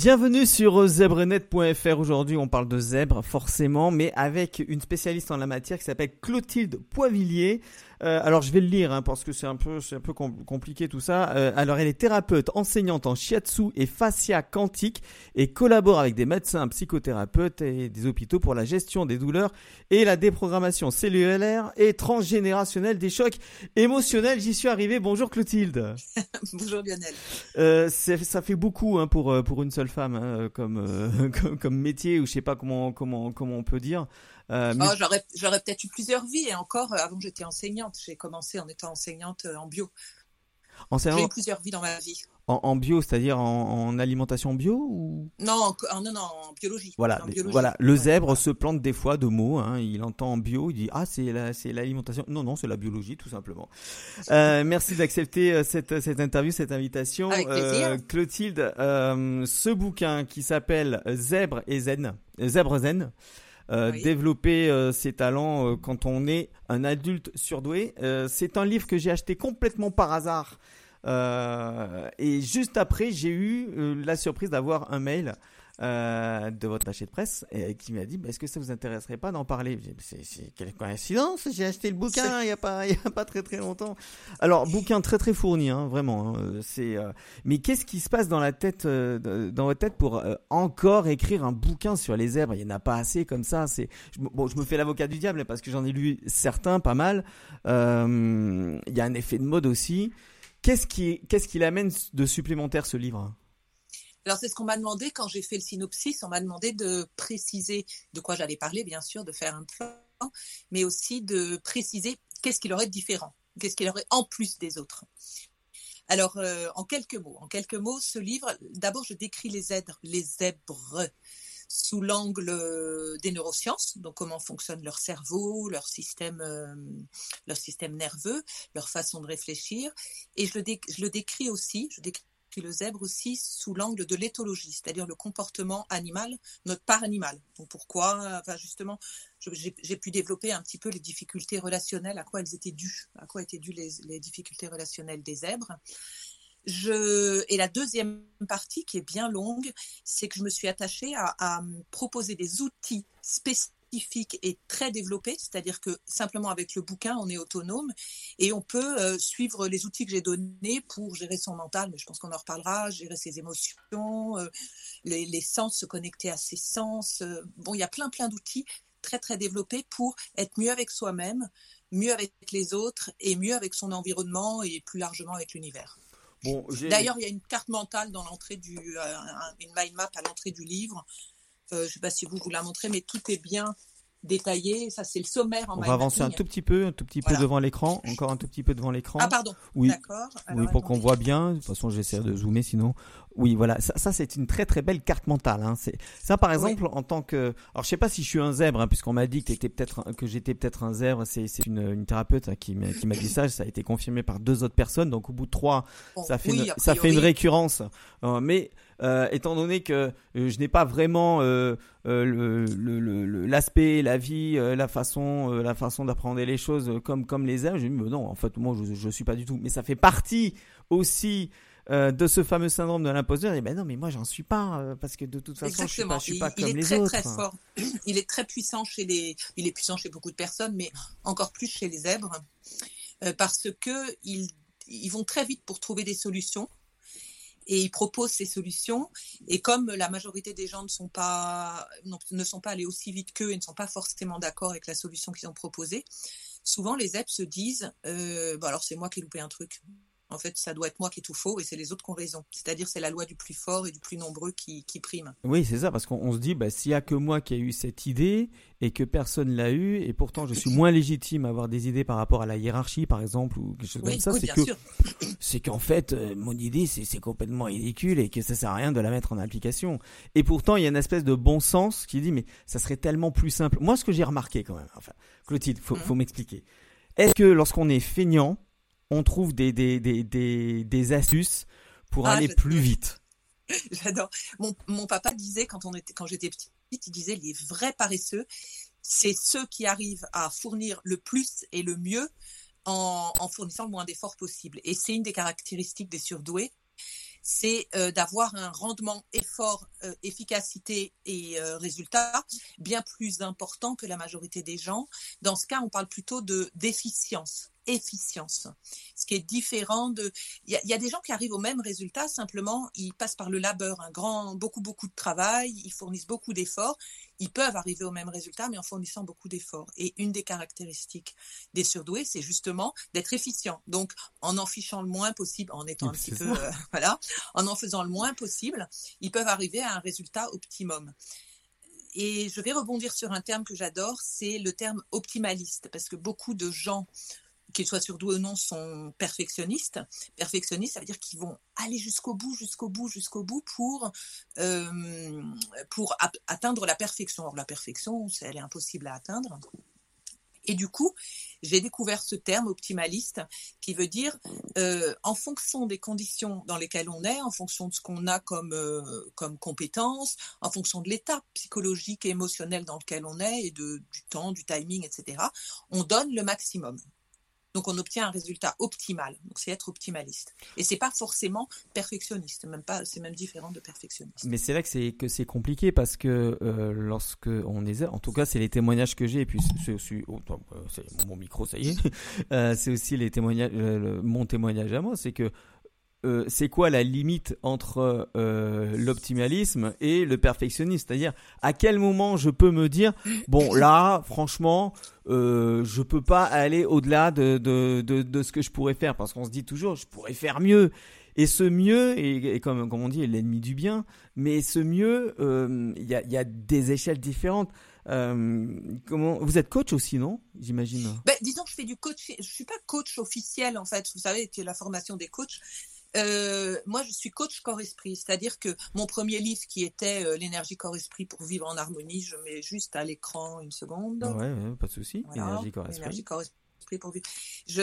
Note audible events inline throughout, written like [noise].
Bienvenue sur zebrenet.fr. Aujourd'hui, on parle de zèbre, forcément, mais avec une spécialiste en la matière qui s'appelle Clotilde Poivillier. Euh, alors je vais le lire hein, parce que c'est un peu, c'est un peu compliqué tout ça. Euh, alors elle est thérapeute, enseignante en shiatsu et fascia quantique et collabore avec des médecins, psychothérapeutes et des hôpitaux pour la gestion des douleurs et la déprogrammation cellulaire et transgénérationnelle des chocs émotionnels. J'y suis arrivé. Bonjour Clotilde. [laughs] Bonjour Lionel. Euh, ça fait beaucoup hein, pour pour une seule femme hein, comme, [laughs] comme, comme métier ou je sais pas comment comment comment on peut dire. Euh, oh, j'aurais, peut-être eu plusieurs vies et encore, euh, avant j'étais enseignante. J'ai commencé en étant enseignante euh, en bio. J'ai eu plusieurs vies dans ma vie. En, bio, c'est-à-dire en, alimentation bio ou non, en, non, non, en biologie. Voilà, voilà. Le zèbre se plante des fois de mots. Hein. Il entend en bio, il dit ah c'est la, c'est l'alimentation. Non, non, c'est la biologie tout simplement. merci d'accepter cette, cette interview, cette invitation. Avec plaisir. Clotilde, ce bouquin qui s'appelle Zèbre et Zen, Zèbre Zen. Euh, développer euh, ses talents euh, quand on est un adulte surdoué. c'est un livre que j'ai acheté complètement par hasard. et juste après, j'ai eu la surprise d'avoir un mail euh, de votre attaché de presse et qui m'a dit bah, est-ce que ça vous intéresserait pas d'en parler? C'est quelle coïncidence? J'ai acheté le bouquin il y a pas il y a pas très très longtemps. Alors bouquin très très fourni hein, vraiment hein, c'est euh, mais qu'est-ce qui se passe dans la tête euh, dans votre tête pour encore écrire un bouquin sur les zèbres? Il y en a pas assez comme ça c'est bon je me fais l'avocat du diable parce que j'en ai lu certains pas mal. Il y a un effet de mode aussi. Qu'est-ce qui qu'est-ce qui l'amène de supplémentaire ce livre? Alors c'est ce qu'on m'a demandé quand j'ai fait le synopsis, on m'a demandé de préciser de quoi j'allais parler, bien sûr, de faire un plan, mais aussi de préciser qu'est-ce qu'il aurait de différent, qu'est-ce qu'il aurait en plus des autres. Alors, euh, en quelques mots, en quelques mots, ce livre, d'abord, je décris les zèbres, les zèbres sous l'angle euh, des neurosciences, donc comment fonctionne leur cerveau, leur système, euh, leur système nerveux, leur façon de réfléchir, et je le, je le décris aussi, le zèbre aussi sous l'angle de l'éthologie, c'est-à-dire le comportement animal, notre part animale. Donc pourquoi Enfin justement, j'ai pu développer un petit peu les difficultés relationnelles, à quoi elles étaient dues, à quoi étaient dues les, difficultés relationnelles des zèbres. Et la deuxième partie, qui est bien longue, c'est que je me suis attachée à, à proposer des outils spécifiques scientifique est très développé, c'est-à-dire que simplement avec le bouquin, on est autonome et on peut euh, suivre les outils que j'ai donnés pour gérer son mental, mais je pense qu'on en reparlera, gérer ses émotions, euh, les, sens, se connecter à ses sens. Euh, bon, il y a plein plein d'outils très très développés pour être mieux avec soi-même, mieux avec les autres et mieux avec son environnement et plus largement avec l'univers. Bon, D'ailleurs, il y a une carte mentale dans l'entrée du, une mind map à l'entrée du livre je ne sais pas si vous vous la montrez, mais tout est bien détaillé. Ça, c'est le sommaire en On va avancer un tout petit peu, un tout petit peu devant l'écran, encore un tout petit peu devant l'écran. Ah, pardon. Oui. D'accord. oui, pour qu'on voit bien. De toute façon, j'essaie de zoomer sinon. Oui, voilà. Ça, c'est une très très belle carte mentale. Hein. C'est ça, par exemple, en tant que. Alors, je sais pas si je suis un zèbre, hein, puisqu'on m'a dit que, peut-être que j'étais peut-être un zèbre. C'est une, une, thérapeute hein, qui m'a dit ça. Ça a été confirmé par deux autres personnes. Donc, au bout de trois, ça fait une, ça fait une récurrence. Euh, mais euh, étant donné que euh, je n'ai pas vraiment euh, l'aspect, la vie, la façon, la façon d'apprendre les choses comme comme les airs, je me dis non, en fait moi je je suis pas du tout. Mais ça fait partie aussi de ce fameux syndrome de l'imposteur, et ben non, mais moi j'en suis pas parce que de toute façon je suis pas, je suis pas comme. Il est très très fort. Il est très puissant chez les, il est puissant chez beaucoup de personnes, mais encore plus chez les zèbres parce que ils, ils vont très vite pour trouver des solutions et il propose ses solutions. Et comme la majorité des gens ne sont pas, ne sont pas allés aussi vite qu'eux et ne sont pas forcément d'accord avec la solution qu'ils ont proposée, souvent les EPS se disent euh, bon alors c'est moi qui ai loupé un truc en fait, ça doit être moi qui est tout faux et c'est les autres qui ont raison. C'est-à-dire, c'est la loi du plus fort et du plus nombreux qui, prime. Oui, c'est ça, parce qu'on se dit, bah, s'il n'y a que moi qui ai eu cette idée et que personne l'a eu, et pourtant je suis moins légitime à avoir des idées par rapport à la hiérarchie, par exemple, ou quelque chose comme ça, c'est que, [coughs] c'est qu'en fait, euh, mon idée, c'est complètement ridicule et que ça sert à rien de la mettre en application. Et pourtant, il y a une espèce de bon sens qui dit, mais ça serait tellement plus simple. Moi, ce que j'ai remarqué quand même, enfin, Clotilde, faut, mmh. faut m'expliquer. Est-ce que lorsqu'on est feignant, on trouve des, des, des, des, astuces pour ah, aller plus vite. [laughs] J'adore. Mon, mon, papa disait quand on était quand j'étais petite, il disait les vrais paresseux, c'est ceux qui arrivent à fournir le plus et le mieux en, en fournissant le moins d'efforts possible. Et c'est une des caractéristiques des surdoués. c'est d'avoir un rendement effort, efficacité et résultat bien plus important que la majorité des gens. Dans ce cas, on parle plutôt de d'efficience efficience. Ce qui est différent de. Il y, a des gens qui arrivent au même résultat, simplement, ils passent par le labeur, un grand, beaucoup, beaucoup de travail, ils fournissent beaucoup d'efforts. Ils peuvent arriver au même résultat, mais en fournissant beaucoup d'efforts. Et une des caractéristiques des surdoués, c'est justement d'être efficient. Donc, en en fichant le moins possible, en étant un petit peu. Euh, [laughs] voilà, en en faisant le moins possible, ils peuvent arriver à un résultat optimum. Et je vais rebondir sur un terme que j'adore, c'est le terme optimaliste, parce que beaucoup de gens qu'ils soient surdoués ou non, sont perfectionnistes. Perfectionnistes, ça veut dire qu'ils vont aller jusqu'au bout, jusqu'au bout, jusqu'au bout pour, euh, pour atteindre la perfection. Or, la perfection, elle est impossible à atteindre. Et du coup, j'ai découvert ce terme optimaliste qui veut dire euh, en fonction des conditions dans lesquelles on est, en fonction de ce qu'on a comme, euh, comme compétences, en fonction de l'état psychologique et émotionnel dans lequel on est et de, du temps, du timing, etc., on donne le maximum. Donc on obtient un résultat optimal. Donc c'est être optimaliste. Et c'est pas forcément perfectionniste, même pas. C'est même différent de perfectionniste. Mais c'est là que c'est que c'est compliqué parce que euh, lorsque on est, en tout cas c'est les témoignages que j'ai et puis c'est aussi oh, mon micro ça y est. [laughs] Euh, c'est aussi les témoignages, mon témoignage à moi, c'est que euh, c'est quoi la limite entre euh, l'optimalisme et le perfectionnisme? C'est-à-dire à quel moment je peux me dire bon là franchement euh, je peux pas aller au-delà de, de, de, ce que je pourrais faire? Parce qu'on se dit toujours je pourrais faire mieux. Et ce mieux et, comme, comme on dit l'ennemi du bien. Mais ce mieux euh, il y, a, des échelles différentes. Comment vous êtes coach aussi non? J'imagine. Ben, disons que je fais du coach je suis pas coach officiel en fait. Vous savez que la formation des coachs euh, moi, je suis coach corps-esprit, c'est-à-dire que mon premier livre qui était euh, l'énergie corps-esprit pour vivre en harmonie, je mets juste à l'écran une seconde. Ouais, pas de souci. Corps-esprit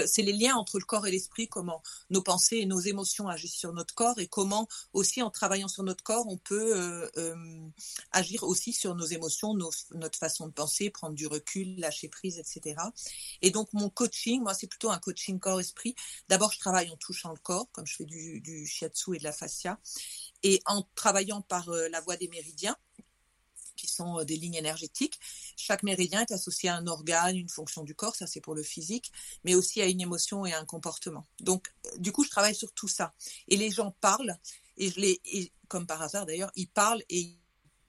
c'est les liens entre le corps et l'esprit, comment nos pensées et nos émotions agissent sur notre corps et comment aussi en travaillant sur notre corps, on peut euh, euh, agir aussi sur nos émotions, notre façon de penser, prendre du recul, lâcher prise, etc. Et donc mon coaching, moi c'est plutôt un coaching corps-esprit. D'abord je travaille en touchant le corps, comme je fais du, du shiatsu et de la fascia, et en travaillant par euh, la voie des méridiens qui sont euh, des lignes énergétiques. Chaque méridien est associé à un organe, une fonction du corps, ça c'est pour le physique, mais aussi à une émotion et à un comportement. Donc, euh, du coup, je travaille sur tout ça. Et les gens parlent, et comme par hasard d'ailleurs, ils parlent et,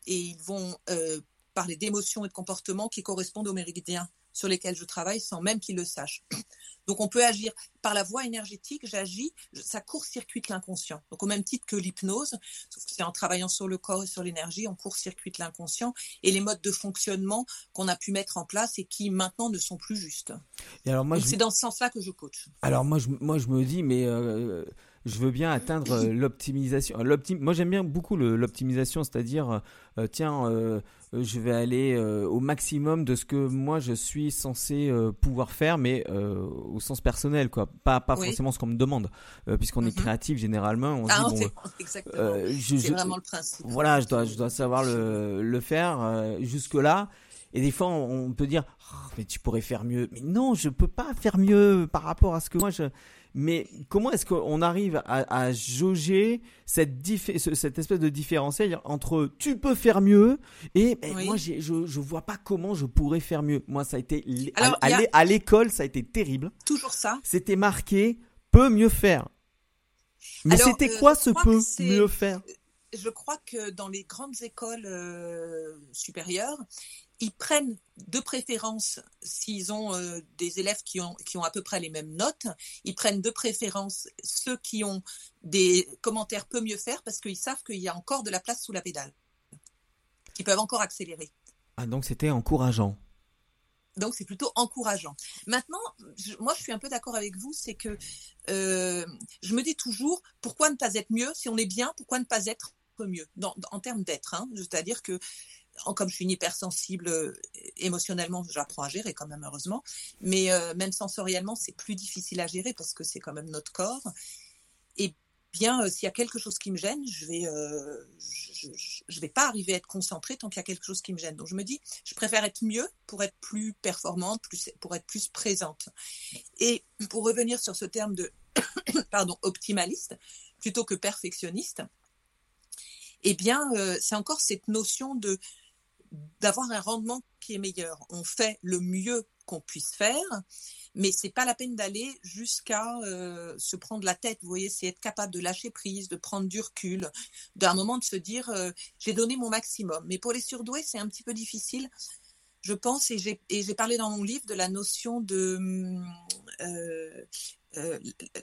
et ils vont euh, parler d'émotions et de comportements qui correspondent aux méridiens sur lesquels je travaille sans même qu'ils le sachent. Donc on peut agir par la voie énergétique, j'agis, ça court-circuite l'inconscient. Donc au même titre que l'hypnose, c'est en travaillant sur le corps et sur l'énergie, on court-circuite l'inconscient et les modes de fonctionnement qu'on a pu mettre en place et qui maintenant ne sont plus justes. Et alors moi, c'est dans ce sens-là que je coach. Alors moi je, moi je me dis mais euh, je veux bien atteindre euh, l'optimisation. Moi, j'aime bien beaucoup l'optimisation, c'est-à-dire, euh, tiens, euh, je vais aller au maximum de ce que moi je suis censé pouvoir faire, mais au sens personnel, quoi. Pas, pas forcément ce qu'on me demande, puisqu'on est mhm. créatif généralement. On ah, dit, bon, exactement. c'est vraiment le principe. Voilà, je dois, je dois savoir le, le faire jusque là. Et des fois, on peut dire, oh, mais tu pourrais faire mieux. Mais non, je peux pas faire mieux par rapport à ce que moi je. Mais comment est-ce qu'on arrive à, jauger cette, cette espèce de différentiel entre tu peux faire mieux et moi je je vois pas comment je pourrais faire mieux. Moi ça a été à, l'école ça a été terrible. Toujours ça. C'était marqué peut mieux faire. Mais c'était euh, quoi ce peut mieux faire? Je crois que dans les grandes écoles euh, supérieures, ils prennent de préférence, s'ils ont euh, des élèves qui ont, qui ont à peu près les mêmes notes, ils prennent de préférence ceux qui ont des commentaires peu mieux faire parce qu'ils savent qu'il y a encore de la place sous la pédale, qu'ils peuvent encore accélérer. Ah, donc c'était encourageant. Donc c'est plutôt encourageant. Maintenant, moi je suis un peu d'accord avec vous, c'est que euh, je me dis toujours, pourquoi ne pas être mieux si on est bien, pourquoi ne pas être mieux en termes d'être hein. C'est-à-dire que comme je suis une hypersensible euh, émotionnellement, j'apprends à gérer quand même heureusement, mais euh, même sensoriellement, c'est plus difficile à gérer parce que c'est quand même notre corps. Et bien, euh, s'il y a quelque chose qui me gêne, je vais, vais pas arriver à être concentrée tant qu'il y a quelque chose qui me gêne. Donc je me dis, je préfère être mieux pour être plus performante, pour être plus présente. Et pour revenir sur ce terme de, [coughs] pardon, optimaliste, plutôt que perfectionniste, eh bien, euh, c'est encore cette notion de d'avoir un rendement qui est meilleur. On fait le mieux qu'on puisse faire, mais c'est pas la peine d'aller jusqu'à euh, se prendre la tête. Vous voyez, c'est être capable de lâcher prise, de prendre du recul, d'un moment de se dire euh, j'ai donné mon maximum. Mais pour les surdoués, c'est un petit peu difficile, je pense, et j'ai parlé dans mon livre de la notion de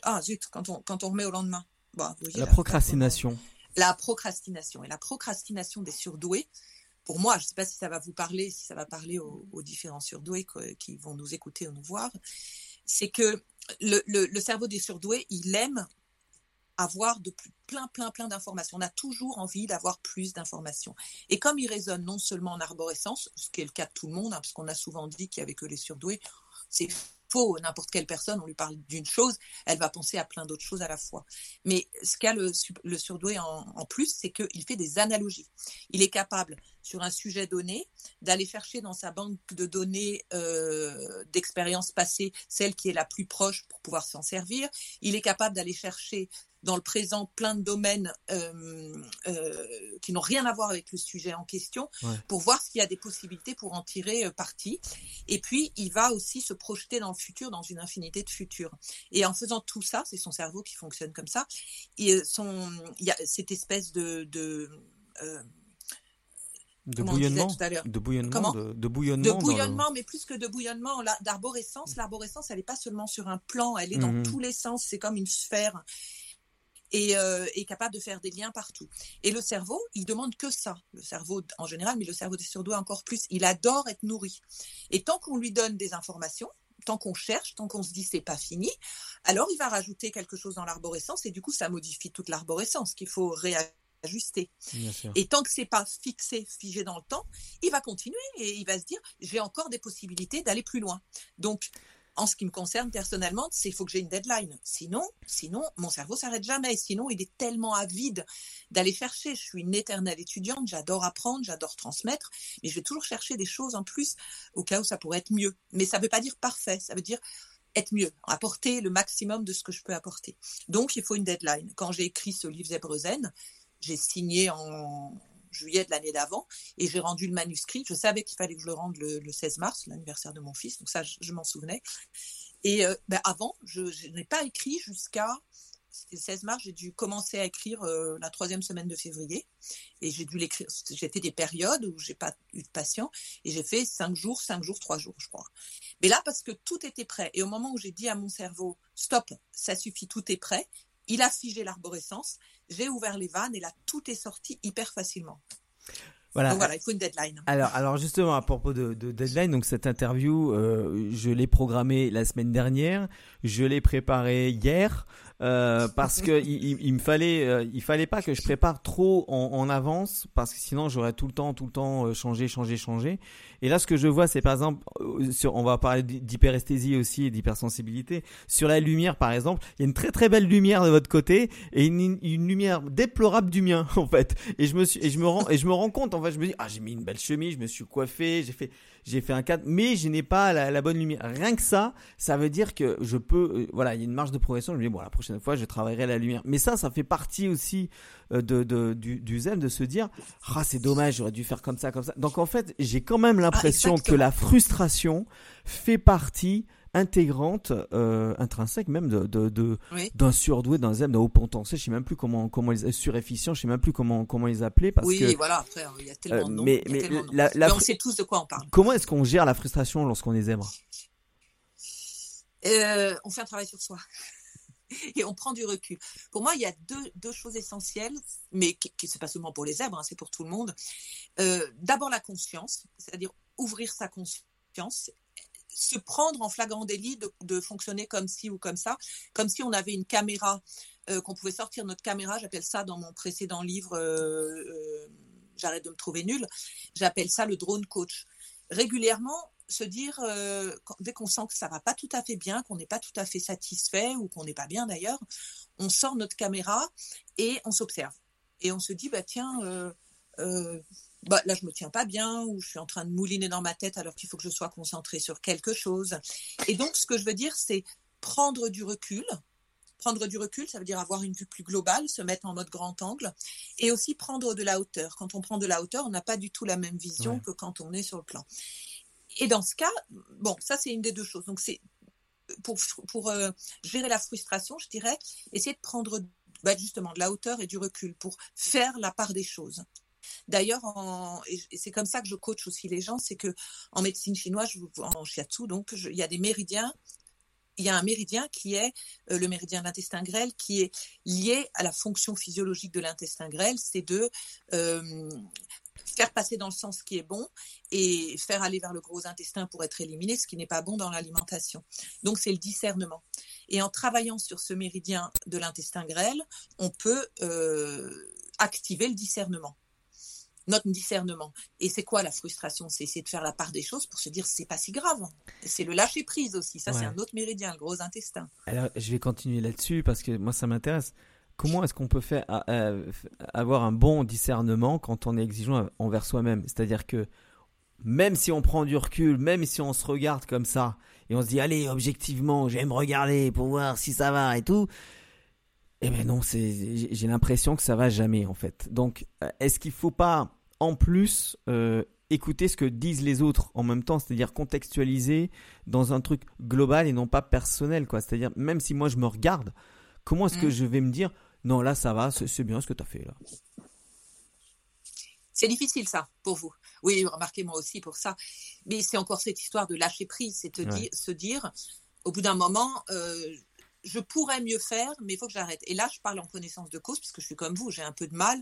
ah zut quand on quand on remet au lendemain. la procrastination la procrastination. Et la procrastination des surdoués, pour moi, je ne sais pas si ça va vous parler, si ça va parler aux, différents surdoués qui vont nous écouter ou nous voir, c'est que le, cerveau des surdoués, il aime avoir de plein, plein, plein d'informations. On a toujours envie d'avoir plus d'informations. Et comme il résonne non seulement en arborescence, ce qui est le cas de tout le monde, hein, parce qu'on a souvent dit qu'il n'y avait que les surdoués, c'est n'importe quelle personne, on lui parle d'une chose, elle va penser à plein d'autres choses à la fois. Mais ce qu'a le, surdoué en, plus, c'est qu'il fait des analogies. Il est capable, sur un sujet donné, d'aller chercher dans sa banque de données euh, d'expérience passée celle qui est la plus proche pour pouvoir s'en servir. Il est capable d'aller chercher dans le présent plein de domaines euh, euh, qui n'ont rien à voir avec le sujet en question pour voir s'il y a des possibilités pour en tirer euh, parti. Et puis, il va aussi se projeter dans le futur, dans une infinité de futurs. Et en faisant tout ça, c'est son cerveau qui fonctionne comme ça, et son, il y a cette espèce de... de de bouillonnement, de bouillonnement, de, de, bouillonnement, de bouillonnement, mais plus que de bouillonnement, d'arborescence. L'arborescence, elle n'est pas seulement sur un plan, elle est dans mmh tous les sens. C'est comme une sphère et euh, est capable de faire des liens partout. Et le cerveau, il demande que ça. Le cerveau en général, mais le cerveau des surdoués encore plus. Il adore être nourri. Et tant qu'on lui donne des informations, tant qu'on cherche, tant qu'on se dit c'est pas fini, alors il va rajouter quelque chose dans l'arborescence et du coup ça modifie toute l'arborescence qu'il faut réajuster. Et tant que c'est pas fixé, figé dans le temps, il va continuer et il va se dire j'ai encore des possibilités d'aller plus loin. Donc en ce qui me concerne personnellement, c'est il faut que j'ai une deadline. Sinon, sinon, mon cerveau s'arrête jamais. Sinon, il est tellement avide d'aller chercher. Je suis une éternelle étudiante, j'adore apprendre, j'adore transmettre, mais je vais toujours chercher des choses en plus au cas où ça pourrait être mieux. Mais ça ne veut pas dire parfait, ça veut dire être mieux, apporter le maximum de ce que je peux apporter. Donc, il faut une deadline. Quand j'ai écrit ce livre Zebrezen, j'ai signé en juillet de l'année d'avant, et j'ai rendu le manuscrit. Je savais qu'il fallait que je le rende le, 16 mars, l'anniversaire de mon fils, donc ça, je, m'en souvenais. Et euh, ben, avant, je, n'ai pas écrit jusqu'à c'était le 16 mars, j'ai dû commencer à écrire euh, la troisième semaine de février. Et j'ai dû l'écrire. J'étais des périodes où j'ai pas eu de patient. Et j'ai fait cinq jours, cinq jours, trois jours, je crois. Mais là, parce que tout était prêt. Et au moment où j'ai dit à mon cerveau, stop, ça suffit, tout est prêt, il a figé l'arborescence, j'ai ouvert les vannes et là, tout est sorti hyper facilement. Voilà. Donc voilà, il faut une deadline. Alors, alors justement, à propos de, deadline, donc cette interview, euh, je l'ai programmée la semaine dernière, je l'ai préparée hier. Euh, parce que il, me fallait, euh, il fallait pas que je prépare trop en, avance parce que sinon j'aurais tout le temps, tout le temps euh, changé, changé, changé. Et là, ce que je vois, c'est par exemple, sur, on va parler d'hyperesthésie aussi et d'hypersensibilité. Sur la lumière, par exemple, il y a une très très belle lumière de votre côté et une, une lumière déplorable du mien, [laughs] en fait. Et je me suis, et je me rends, et je me rends compte, en fait, je me dis, ah, j'ai mis une belle chemise, je me suis coiffé, j'ai fait, j'ai fait un cadre, mais je n'ai pas la, bonne lumière. Rien que ça, ça veut dire que je peux, euh, voilà, il y a une marge de progression. Je me dis bon, la prochaine fois, je travaillerai la lumière. Mais ça, ça fait partie aussi euh, de, de du, du zen de se dire, ah c'est dommage, j'aurais dû faire comme ça, comme ça. Donc en fait, j'ai quand même l'impression ah, que la frustration fait partie intégrante, euh, intrinsèque même de, de, d'un surdoué, d'un zen, d'un haut potentiel. Je sais même plus comment comment ils surefficient. Je sais même plus comment comment ils appelaient parce oui, que voilà. Après, il y a tellement de noms. Mais, mais, on sait tous de quoi on parle. Comment est-ce qu'on gère la frustration lorsqu'on est zèbre? Euh, On fait un travail sur soi. [laughs] et on prend du recul. Pour moi, il y a deux, deux choses essentielles, mais qui, qui c'est pas seulement pour les zèbres, hein, c'est pour tout le monde. Euh, d'abord la conscience, c'est-à-dire ouvrir sa conscience se prendre en flagrant délit de, fonctionner comme ci ou comme ça, comme si on avait une caméra, euh, qu'on pouvait sortir notre caméra, j'appelle ça dans mon précédent livre, euh, euh, j'arrête de me trouver nul, j'appelle ça le drone coach. Régulièrement, se dire, dès qu'on sent que ça va pas tout à fait bien, qu'on n'est pas tout à fait satisfait ou qu'on n'est pas bien d'ailleurs, on sort notre caméra et on s'observe. Et on se dit, bah tiens, bah, là je me tiens pas bien ou je suis en train de mouliner dans ma tête alors qu'il faut que je sois concentrée sur quelque chose. Et donc ce que je veux dire c'est prendre du recul, Prendre du recul, ça veut dire avoir une vue plus globale, se mettre en mode grand angle, et aussi prendre de la hauteur. Quand on prend de la hauteur, on n'a pas du tout la même vision que quand on est sur le plan. Et dans ce cas, bon, ça c'est une des deux choses. Donc c'est pour, pour euh, gérer la frustration, je dirais, essayer de prendre bah, justement de la hauteur et du recul pour faire la part des choses. D'ailleurs, c'est comme ça que je coach aussi les gens, c'est que en médecine chinoise, en shiatsu, donc il y a des méridiens il y a un méridien qui est euh, le méridien de l'intestin grêle, qui est lié à la fonction physiologique de l'intestin grêle, c'est de euh, faire passer dans le sens qui est bon et faire aller vers le gros intestin pour être éliminé, ce qui n'est pas bon dans l'alimentation. Donc c'est le discernement. Et en travaillant sur ce méridien de l'intestin grêle, on peut euh, activer le discernement notre discernement. Et c'est quoi la frustration? C'est essayer de faire la part des choses pour se dire c'est pas si grave. C'est le lâcher prise aussi. Ça, c'est un autre méridien, le gros intestin. Alors, je vais continuer là-dessus parce que moi, ça m'intéresse. Comment est-ce qu'on peut faire euh, avoir un bon discernement quand on est exigeant envers soi-même? C'est-à-dire que même si on prend du recul, même si on se regarde comme ça et on se dit allez objectivement, j'aime regarder pour voir si ça va et tout. Eh ben non, c'est j'ai l'impression que ça va jamais en fait. Donc euh, est-ce qu'il faut pas en plus euh, écouter ce que disent les autres en même temps, c'est-à-dire contextualiser dans un truc global et non pas personnel quoi. C'est-à-dire même si moi je me regarde, comment est-ce que mm. je vais me dire non là ça va, c'est bien ce que tu as fait là. C'est difficile ça pour vous. Oui, remarquez moi aussi pour ça. Mais c'est encore cette histoire de lâcher prise, c'est se dire au bout d'un moment, euh, je pourrais mieux faire, mais il faut que j'arrête. Et là, je parle en connaissance de cause, parce que je suis comme vous, j'ai un peu de mal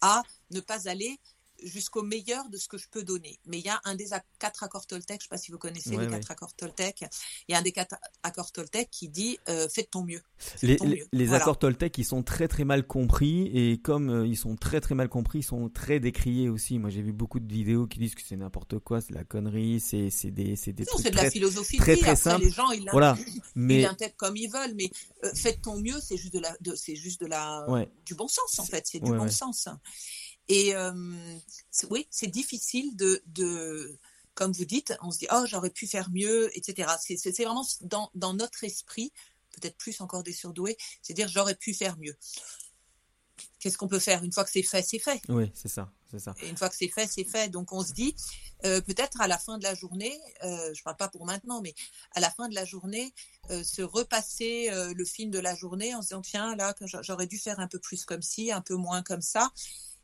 à ne pas aller jusqu'au meilleur de ce que je peux donner. Mais il y a un des quatre accords Toltec, je ne sais pas si vous connaissez les quatre accords Toltec, il y a un des quatre accords Toltec qui dit euh, faites ton mieux. les, accords Toltec, ils sont très très mal compris et comme euh, ils sont très très mal compris, ils sont très décriés aussi. Moi j'ai vu beaucoup de vidéos qui disent que c'est n'importe quoi, c'est de la connerie, c'est des c'est des non, c'est de la philosophie très très simple. Les gens ils voilà. mais... comme ils veulent, mais euh, faites ton mieux, c'est juste de la c'est juste de la du bon sens en fait, c'est du bon sens. Et euh, oui, c'est difficile de, de, comme vous dites, on se dit, oh, j'aurais pu faire mieux, etc. C'est vraiment dans, dans, notre esprit, peut-être plus encore des surdoués, c'est dire, j'aurais pu faire mieux. Qu'est-ce qu'on peut faire? Une fois que c'est fait, c'est fait. Oui, c'est ça. C'est ça. Et une fois que c'est fait, c'est fait. Donc on se dit, euh, peut-être à la fin de la journée, euh, je ne parle pas pour maintenant, mais à la fin de la journée, se repasser le film de la journée en se disant, tiens, là, j'aurais dû faire un peu plus comme ci, un peu moins comme ça.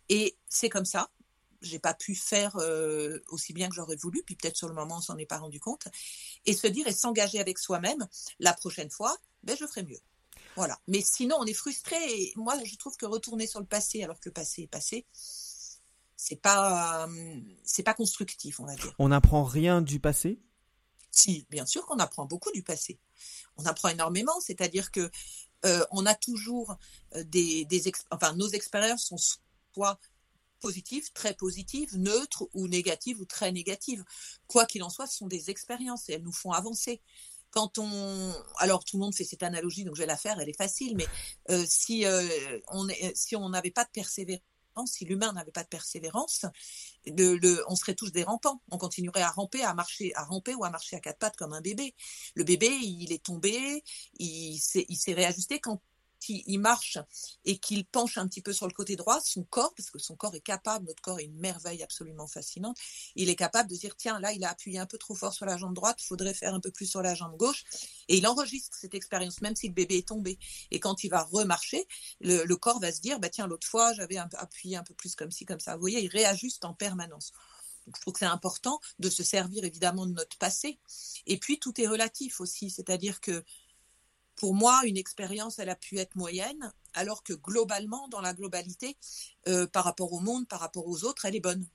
Et c'est comme ça. J'ai pas pu faire euh, aussi bien que j'aurais voulu, puis peut-être sur le moment on s'en est pas rendu compte. Et se dire et s'engager avec soi-même, la prochaine fois, ben je ferai mieux. Voilà. Mais sinon, on est frustré. Et moi, je trouve que retourner sur le passé, alors que le passé est passé, c'est pas, euh, c'est pas constructif, on va dire. On n'apprend rien du passé? Si, bien sûr qu'on apprend beaucoup du passé. On apprend énormément. C'est-à-dire que euh, on a toujours des, des enfin, nos expériences sont soit positive, très positive, neutre ou négative ou très négative. Quoi qu'il en soit, ce sont des expériences et elles nous font avancer. Quand on, alors tout le monde fait cette analogie, donc je vais la faire, elle est facile, mais euh, si euh, on si on n'avait pas de persévérance, si l'humain n'avait pas de persévérance, le, on serait tous des rampants. On continuerait à ramper, à marcher, à ramper ou à marcher à quatre pattes comme un bébé. Le bébé, il est tombé, il s'est réajusté quand il marche et qu'il penche un petit peu sur le côté droit, son corps, parce que son corps est capable, notre corps est une merveille absolument fascinante, il est capable de dire tiens là il a appuyé un peu trop fort sur la jambe droite, il faudrait faire un peu plus sur la jambe gauche, et il enregistre cette expérience même si le bébé est tombé. Et quand il va remarcher, le, corps va se dire bah tiens l'autre fois j'avais appuyé un peu plus comme ci comme ça. Vous voyez, il réajuste en permanence. Donc, je trouve que c'est important de se servir évidemment de notre passé. Et puis tout est relatif aussi, c'est-à-dire que pour moi, une expérience, elle a pu être moyenne, alors que globalement, dans la globalité, euh, par rapport au monde, par rapport aux autres, elle est bonne.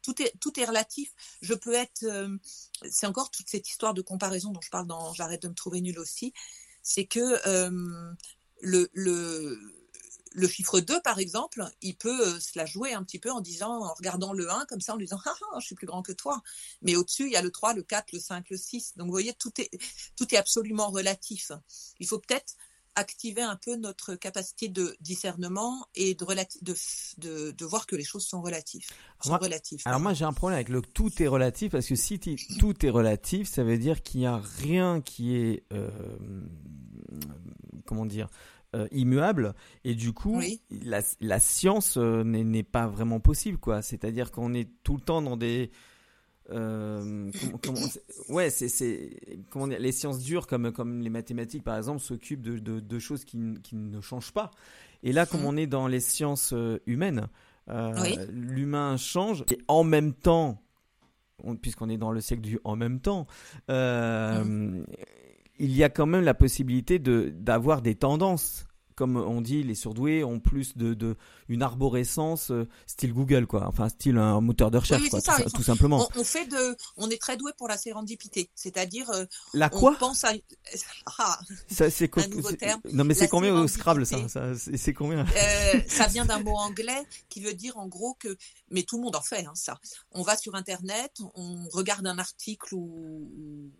Tout est, tout est relatif. Je peux être. Euh, c'est encore toute cette histoire de comparaison dont je parle dans J'arrête de me trouver nul aussi. C'est que euh, le, le, le chiffre 2, par exemple, il peut euh, se la jouer un petit peu en disant, en regardant le 1 comme ça, en lui disant, [laughs] ah, ah, je suis plus grand que toi. Mais au-dessus, il y a le 3, le 4, le 5, le 6. Donc, vous voyez, tout est, tout est absolument relatif. Il faut peut-être activer un peu notre capacité de discernement et de, de, de, voir que les choses sont relatives. Sont alors moi j'ai un problème avec le tout est relatif parce que si tout est relatif, ça veut dire qu'il n'y a rien qui est euh, comment dire, immuable et du coup la, la, science n'est pas vraiment possible quoi c'est à dire qu'on est tout le temps dans des euh, comment, ouais, c'est, comment les sciences dures comme comme les mathématiques par exemple s'occupent de, de, de choses qui, qui, ne changent pas. Et là, comme mhm. on est dans les sciences euh, humaines, euh, l'humain change et en même temps, puisqu'on est dans le siècle du en même temps, euh, mhm. Il y a quand même la possibilité de d'avoir des tendances comme on dit, les surdoués ont plus de, une arborescence euh, style Google, quoi. Enfin, style un moteur de recherche, quoi, tout, simplement. On, fait de, on est très doué pour la sérendipité, c'est-à-dire. Euh, la quoi? on pense à. [laughs] Ah, ça, c'est un nouveau terme? Non, mais c'est combien au Scrabble, ça, C'est combien? Euh, Ça vient d'un mot anglais qui veut dire en gros que. Mais tout le monde en fait, hein, ça. On va sur Internet, on regarde un article ou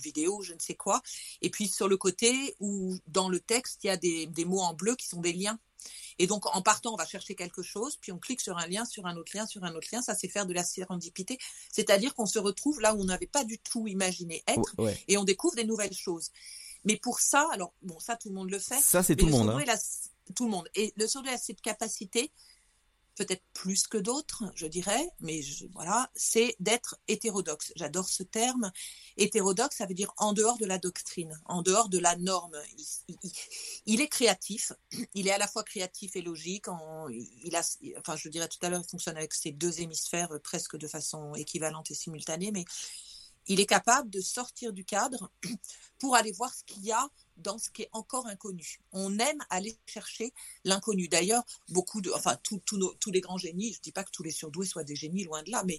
vidéo, je ne sais quoi. Et puis sur le côté ou dans le texte, il y a des, mots en bleu qui sont des liens. Et donc, en partant, on va chercher quelque chose, puis on clique sur un lien, sur un autre lien, sur un autre lien. Ça, c'est faire de la sérendipité. C'est-à-dire qu'on se retrouve là où on n'avait pas du tout imaginé être et on découvre des nouvelles choses. Mais pour ça, alors, bon, ça, tout le monde le fait. Ça, c'est tout le monde. Hein. tout le monde. Et le surdoué a cette capacité peut-être plus que d'autres, je dirais, mais voilà, c'est d'être hétérodoxe. J'adore ce terme. Hétérodoxe, ça veut dire en dehors de la doctrine, en dehors de la norme. Il, est créatif, il est à la fois créatif et logique. Enfin, je dirais tout à l'heure, il fonctionne avec ses deux hémisphères euh, presque de façon équivalente et simultanée, mais il est capable de sortir du cadre [clears throat] pour aller voir ce qu'il y a dans ce qui est encore inconnu. On aime aller chercher l'inconnu. D'ailleurs, beaucoup de, enfin, tous les grands génies, je ne dis pas que tous les surdoués soient des génies, loin de là, mais,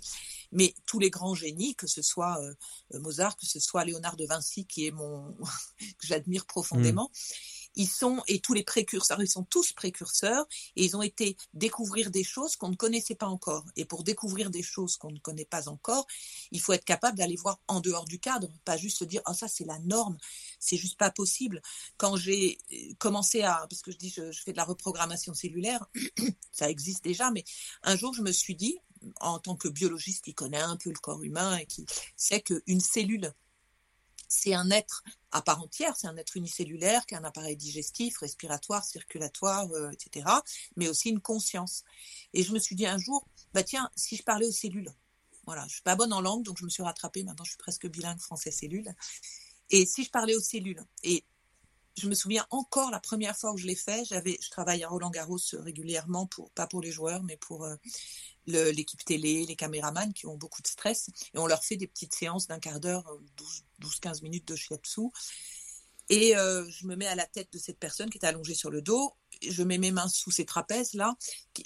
mais tous les grands génies, que ce soit euh, Mozart, que ce soit Léonard de Vinci, qui est mon, [laughs] que j'admire profondément, mmh ils sont, et tous les précurseurs, ils sont tous précurseurs, et ils ont été découvrir des choses qu'on ne connaissait pas encore. Et pour découvrir des choses qu'on ne connaît pas encore, il faut être capable d'aller voir en dehors du cadre, pas juste se dire, oh ça c'est la norme, c'est juste pas possible. Quand j'ai euh, commencé à, parce que je dis, je, je fais de la reprogrammation cellulaire, [coughs] ça existe déjà, mais un jour je me suis dit, en tant que biologiste qui connaît un peu le corps humain et qui sait qu'une cellule, c'est un être à part entière, c'est un être unicellulaire qui a un appareil digestif, respiratoire, circulatoire, euh, etc., mais aussi une conscience. Et je me suis dit un jour, bah tiens, si je parlais aux cellules, voilà, je suis pas bonne en langue, donc je me suis rattrapée, maintenant je suis presque bilingue français-cellules, et si je parlais aux cellules, et je me souviens encore la première fois où je l'ai fait, j'avais, je travaille à Roland Garros régulièrement pour, pas pour les joueurs, mais pour euh, l'équipe télé, les caméramans qui ont beaucoup de stress, et on leur fait des petites séances d'un quart d'heure, 12-15 euh, minutes de shiatsu. Et euh, je me mets à la tête de cette personne qui est allongée sur le dos. Je mets mes mains sous ses trapèzes là,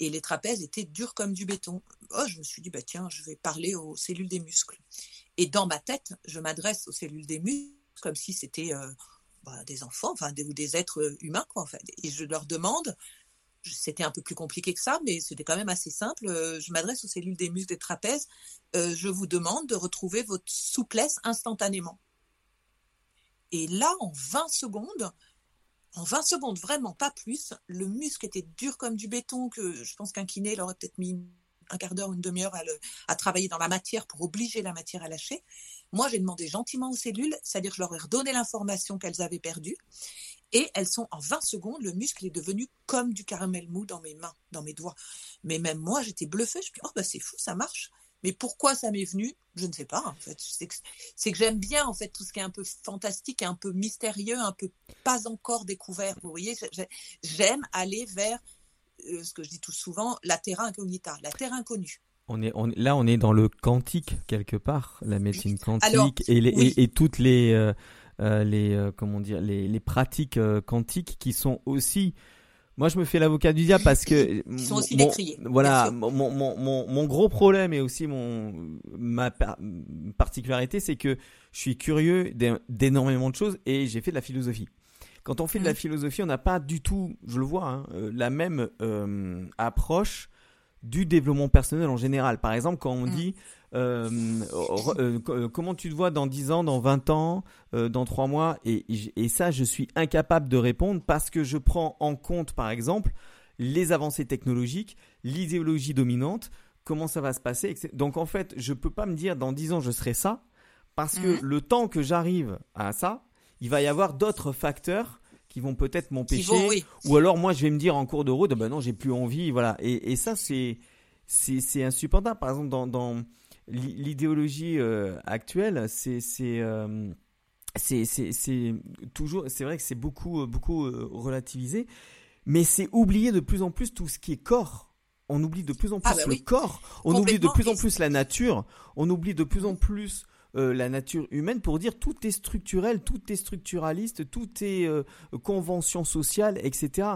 et les trapèzes étaient durs comme du béton. Oh, je me suis dit bah tiens, je vais parler aux cellules des muscles. Et dans ma tête, je m'adresse aux cellules des muscles comme si c'était euh, bah, des enfants, enfin des, des êtres humains quoi en fait. Et je leur demande c'était un peu plus compliqué que ça, mais c'était quand même assez simple. Euh, je m'adresse aux cellules des muscles des trapèzes. Euh, je vous demande de retrouver votre souplesse instantanément. Et là, en 20 secondes, en 20 secondes, vraiment pas plus, le muscle était dur comme du béton, que je pense qu'un kiné l'aurait peut-être mis un quart d'heure, une demi-heure à, travailler dans la matière pour obliger la matière à lâcher. Moi, j'ai demandé gentiment aux cellules, c'est-à-dire que je leur ai redonné l'information qu'elles avaient perdue. Et elles sont en 20 secondes, le muscle est devenu comme du caramel mou dans mes mains, dans mes doigts. Mais même moi, j'étais bluffée. Je me suis dit, oh, bah, c'est fou, ça marche. Mais pourquoi ça m'est venu? Je ne sais pas. C'est que, j'aime bien en fait tout ce qui est un peu fantastique, un peu mystérieux, un peu pas encore découvert. Vous voyez, j'aime aller vers ce que je dis tout souvent, la terra incognita, la terre inconnue. On est, là, on est dans le quantique quelque part, la médecine quantique et, et, toutes les euh, euh, les euh, comment dire les, les pratiques euh, quantiques qui sont aussi moi, je me fais l'avocat du diable parce que Ils sont aussi décriés. Voilà, mon, mon, mon, mon, gros problème et aussi mon ma particularité, c'est que je suis curieux d'énormément de choses et j'ai fait de la philosophie. Quand on fait de la mmh. philosophie, on n'a pas du tout, je le vois, hein, la même approche du développement personnel en général. Par exemple, quand on mmh. dit euh, euh, euh, comment tu te vois dans 10 ans, dans 20 ans, dans 3 mois et, et, ça, je suis incapable de répondre parce que je prends en compte, par exemple, les avancées technologiques, l'idéologie dominante, comment ça va se passer. Etc. Donc en fait, je peux pas me dire dans 10 ans, je serai ça parce que mmh. le temps que j'arrive à ça, il va y avoir d'autres facteurs qui vont peut-être m'empêcher. Ou alors moi je vais me dire en cours de route, ben non, j'ai plus envie, voilà. Et, et ça c'est c'est insupportable. Par exemple, dans, dans l'idéologie euh, actuelle, c'est c'est euh, c'est toujours c'est vrai que c'est beaucoup beaucoup euh, relativisé, mais c'est oublier de plus en plus tout ce qui est corps. On oublie de plus en ah, plus bah le corps, on oublie de plus en plus la nature, on oublie de plus en plus la nature humaine pour dire tout est structurel, tout est structuraliste, tout est convention sociale, etc.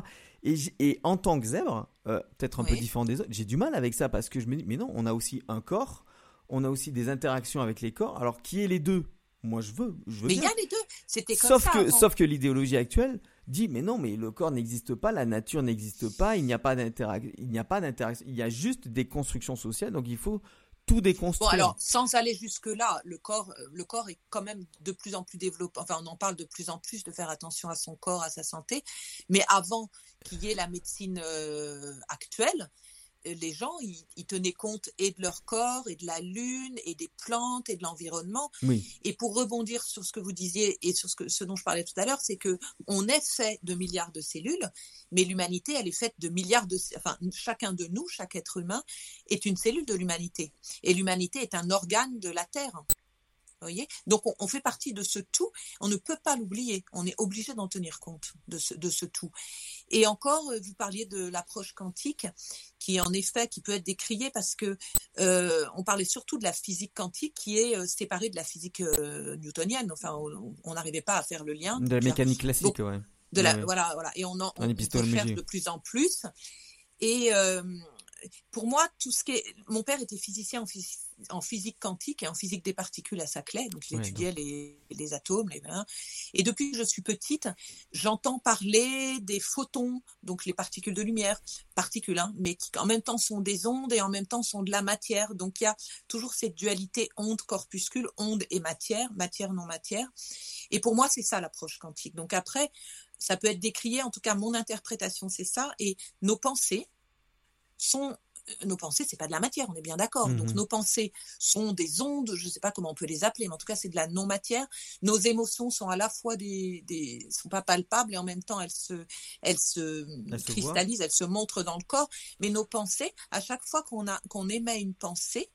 Et, et, en tant que zèbre, peut-être un peu différent des autres, j'ai du mal avec ça parce que je me dis, mais non, on a aussi un corps, on a aussi des interactions avec les corps. Alors, qui est les deux? Moi, je veux. Je veux mais il y a les deux. C'était comme sauf Que, sauf que l'idéologie actuelle dit, mais non, mais le corps n'existe pas, la nature n'existe pas, il n'y a pas d'interaction, il n'y a pas d'interaction, il y a juste des constructions sociales. Donc, il faut tout déconstruire. Bon, alors, sans aller jusque-là, le corps, euh, le corps est quand même de plus en plus développé. Enfin, on en parle de plus en plus de faire attention à son corps, à sa santé. Mais avant qu'il y ait la médecine euh, actuelle, les gens, ils, tenaient compte et de leur corps, et de la lune, et des plantes, et de l'environnement. Et pour rebondir sur ce que vous disiez et sur ce, que, ce dont je parlais tout à l'heure, c'est que on est fait de milliards de cellules, mais l'humanité, elle est faite de milliards de, enfin, chacun de nous, chaque être humain, est une cellule de l'humanité. Et l'humanité est un organe de la Terre. Voyez Donc on, fait partie de ce tout, on ne peut pas l'oublier, on est obligé d'en tenir compte de ce, de ce tout. Et encore, euh, vous parliez de l'approche quantique, qui en effet, qui peut être décriée parce que euh, on parlait surtout de la physique quantique qui est euh, séparée de la physique newtonienne. Enfin, on n'arrivait pas à faire le lien. De la mécanique classique, ouais. De la, voilà, voilà. Et on en on, cherche de plus en plus. Et pour moi, tout ce qui est, mon père était physicien en physique en physique quantique et en physique des particules à Saclay, donc il étudiait les, atomes, les Et depuis que je suis petite, j'entends parler des photons, donc les particules de lumière, particules, hein, mais qui en même temps sont des ondes et en même temps sont de la matière. Donc il y a toujours cette dualité onde-corpuscule, onde et matière, matière-non-matière. Et pour moi, c'est ça l'approche quantique. Donc après, ça peut être décrié, en tout cas mon interprétation, c'est ça. Et nos pensées sont nos pensées, c'est pas de la matière, on est bien d'accord. Donc mmh nos pensées sont des ondes, je ne sais pas comment on peut les appeler, mais en tout cas c'est de la non-matière. Nos émotions sont à la fois des, des, sont pas palpables et en même temps elles se, elles se cristallisent, elles se montrent dans le corps. Mais nos pensées, à chaque fois qu'on a, qu'on émet une pensée,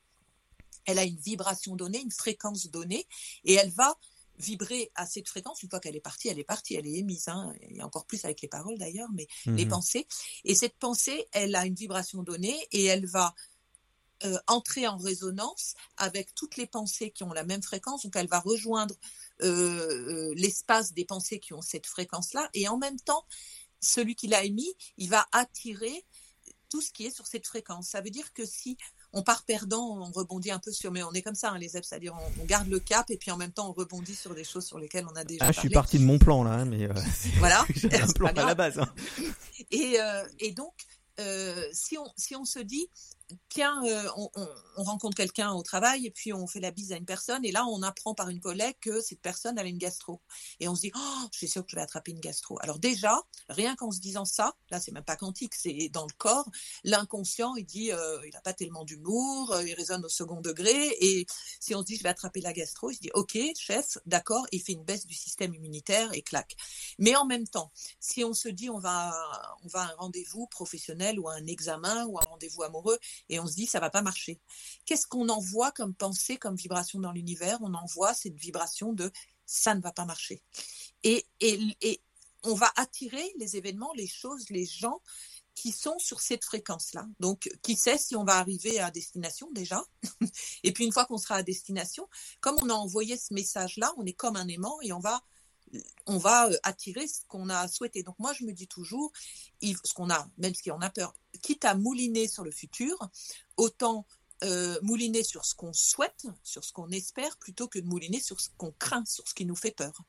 elle a une vibration donnée, une fréquence donnée, et elle va vibrer à cette fréquence. Une fois qu'elle est partie, elle est partie, elle est émise. Hein. Il y a encore plus avec les paroles d'ailleurs, mais les mhm. pensées. Et cette pensée, elle a une vibration donnée et elle va euh, entrer en résonance avec toutes les pensées qui ont la même fréquence. Donc elle va rejoindre euh, euh, l'espace des pensées qui ont cette fréquence-là. Et en même temps, celui qui l'a émis, il va attirer tout ce qui est sur cette fréquence. Ça veut dire que si on part perdant, on rebondit un peu sur, mais on est comme ça, hein, les ZEP, c'est-à-dire on, garde le cap et puis en même temps on rebondit sur des choses sur lesquelles on a déjà. Ah, je suis parti de mon plan là, hein, mais euh, [laughs] voilà, [laughs] j'ai un plan à la base. Hein. Et, euh, et donc, euh, si on si on se dit tiens, euh, on, rencontre quelqu'un au travail et puis on fait la bise à une personne et là on apprend par une collègue que cette personne avait une gastro et on se dit oh je suis sûr que je vais attraper une gastro. Alors déjà rien qu'en se disant ça, là c'est même pas quantique, c'est dans le corps, l'inconscient il dit euh, il a pas tellement d'humour, euh, il résonne au second degré et si on se dit je vais attraper la gastro, il se dit ok chef d'accord, il fait une baisse du système immunitaire et claque. Mais en même temps si on se dit on va on va à un rendez-vous professionnel ou à un examen ou un rendez-vous amoureux et on se dit ça va pas marcher. Qu'est-ce qu'on envoie comme pensée, comme vibration dans l'univers? On envoie cette vibration de ça ne va pas marcher. Et, et, on va attirer les événements, les choses, les gens qui sont sur cette fréquence-là. Donc, qui sait si on va arriver à destination déjà? [laughs] Et puis, une fois qu'on sera à destination, comme on a envoyé ce message-là, on est comme un aimant et on va on va euh, attirer ce qu'on a souhaité. Donc moi, je me dis toujours, ce qu'on a, même si on a peur, quitte à mouliner sur le futur, autant euh, mouliner sur ce qu'on souhaite, sur ce qu'on espère, plutôt que de mouliner sur ce qu'on craint, sur ce qui nous fait peur.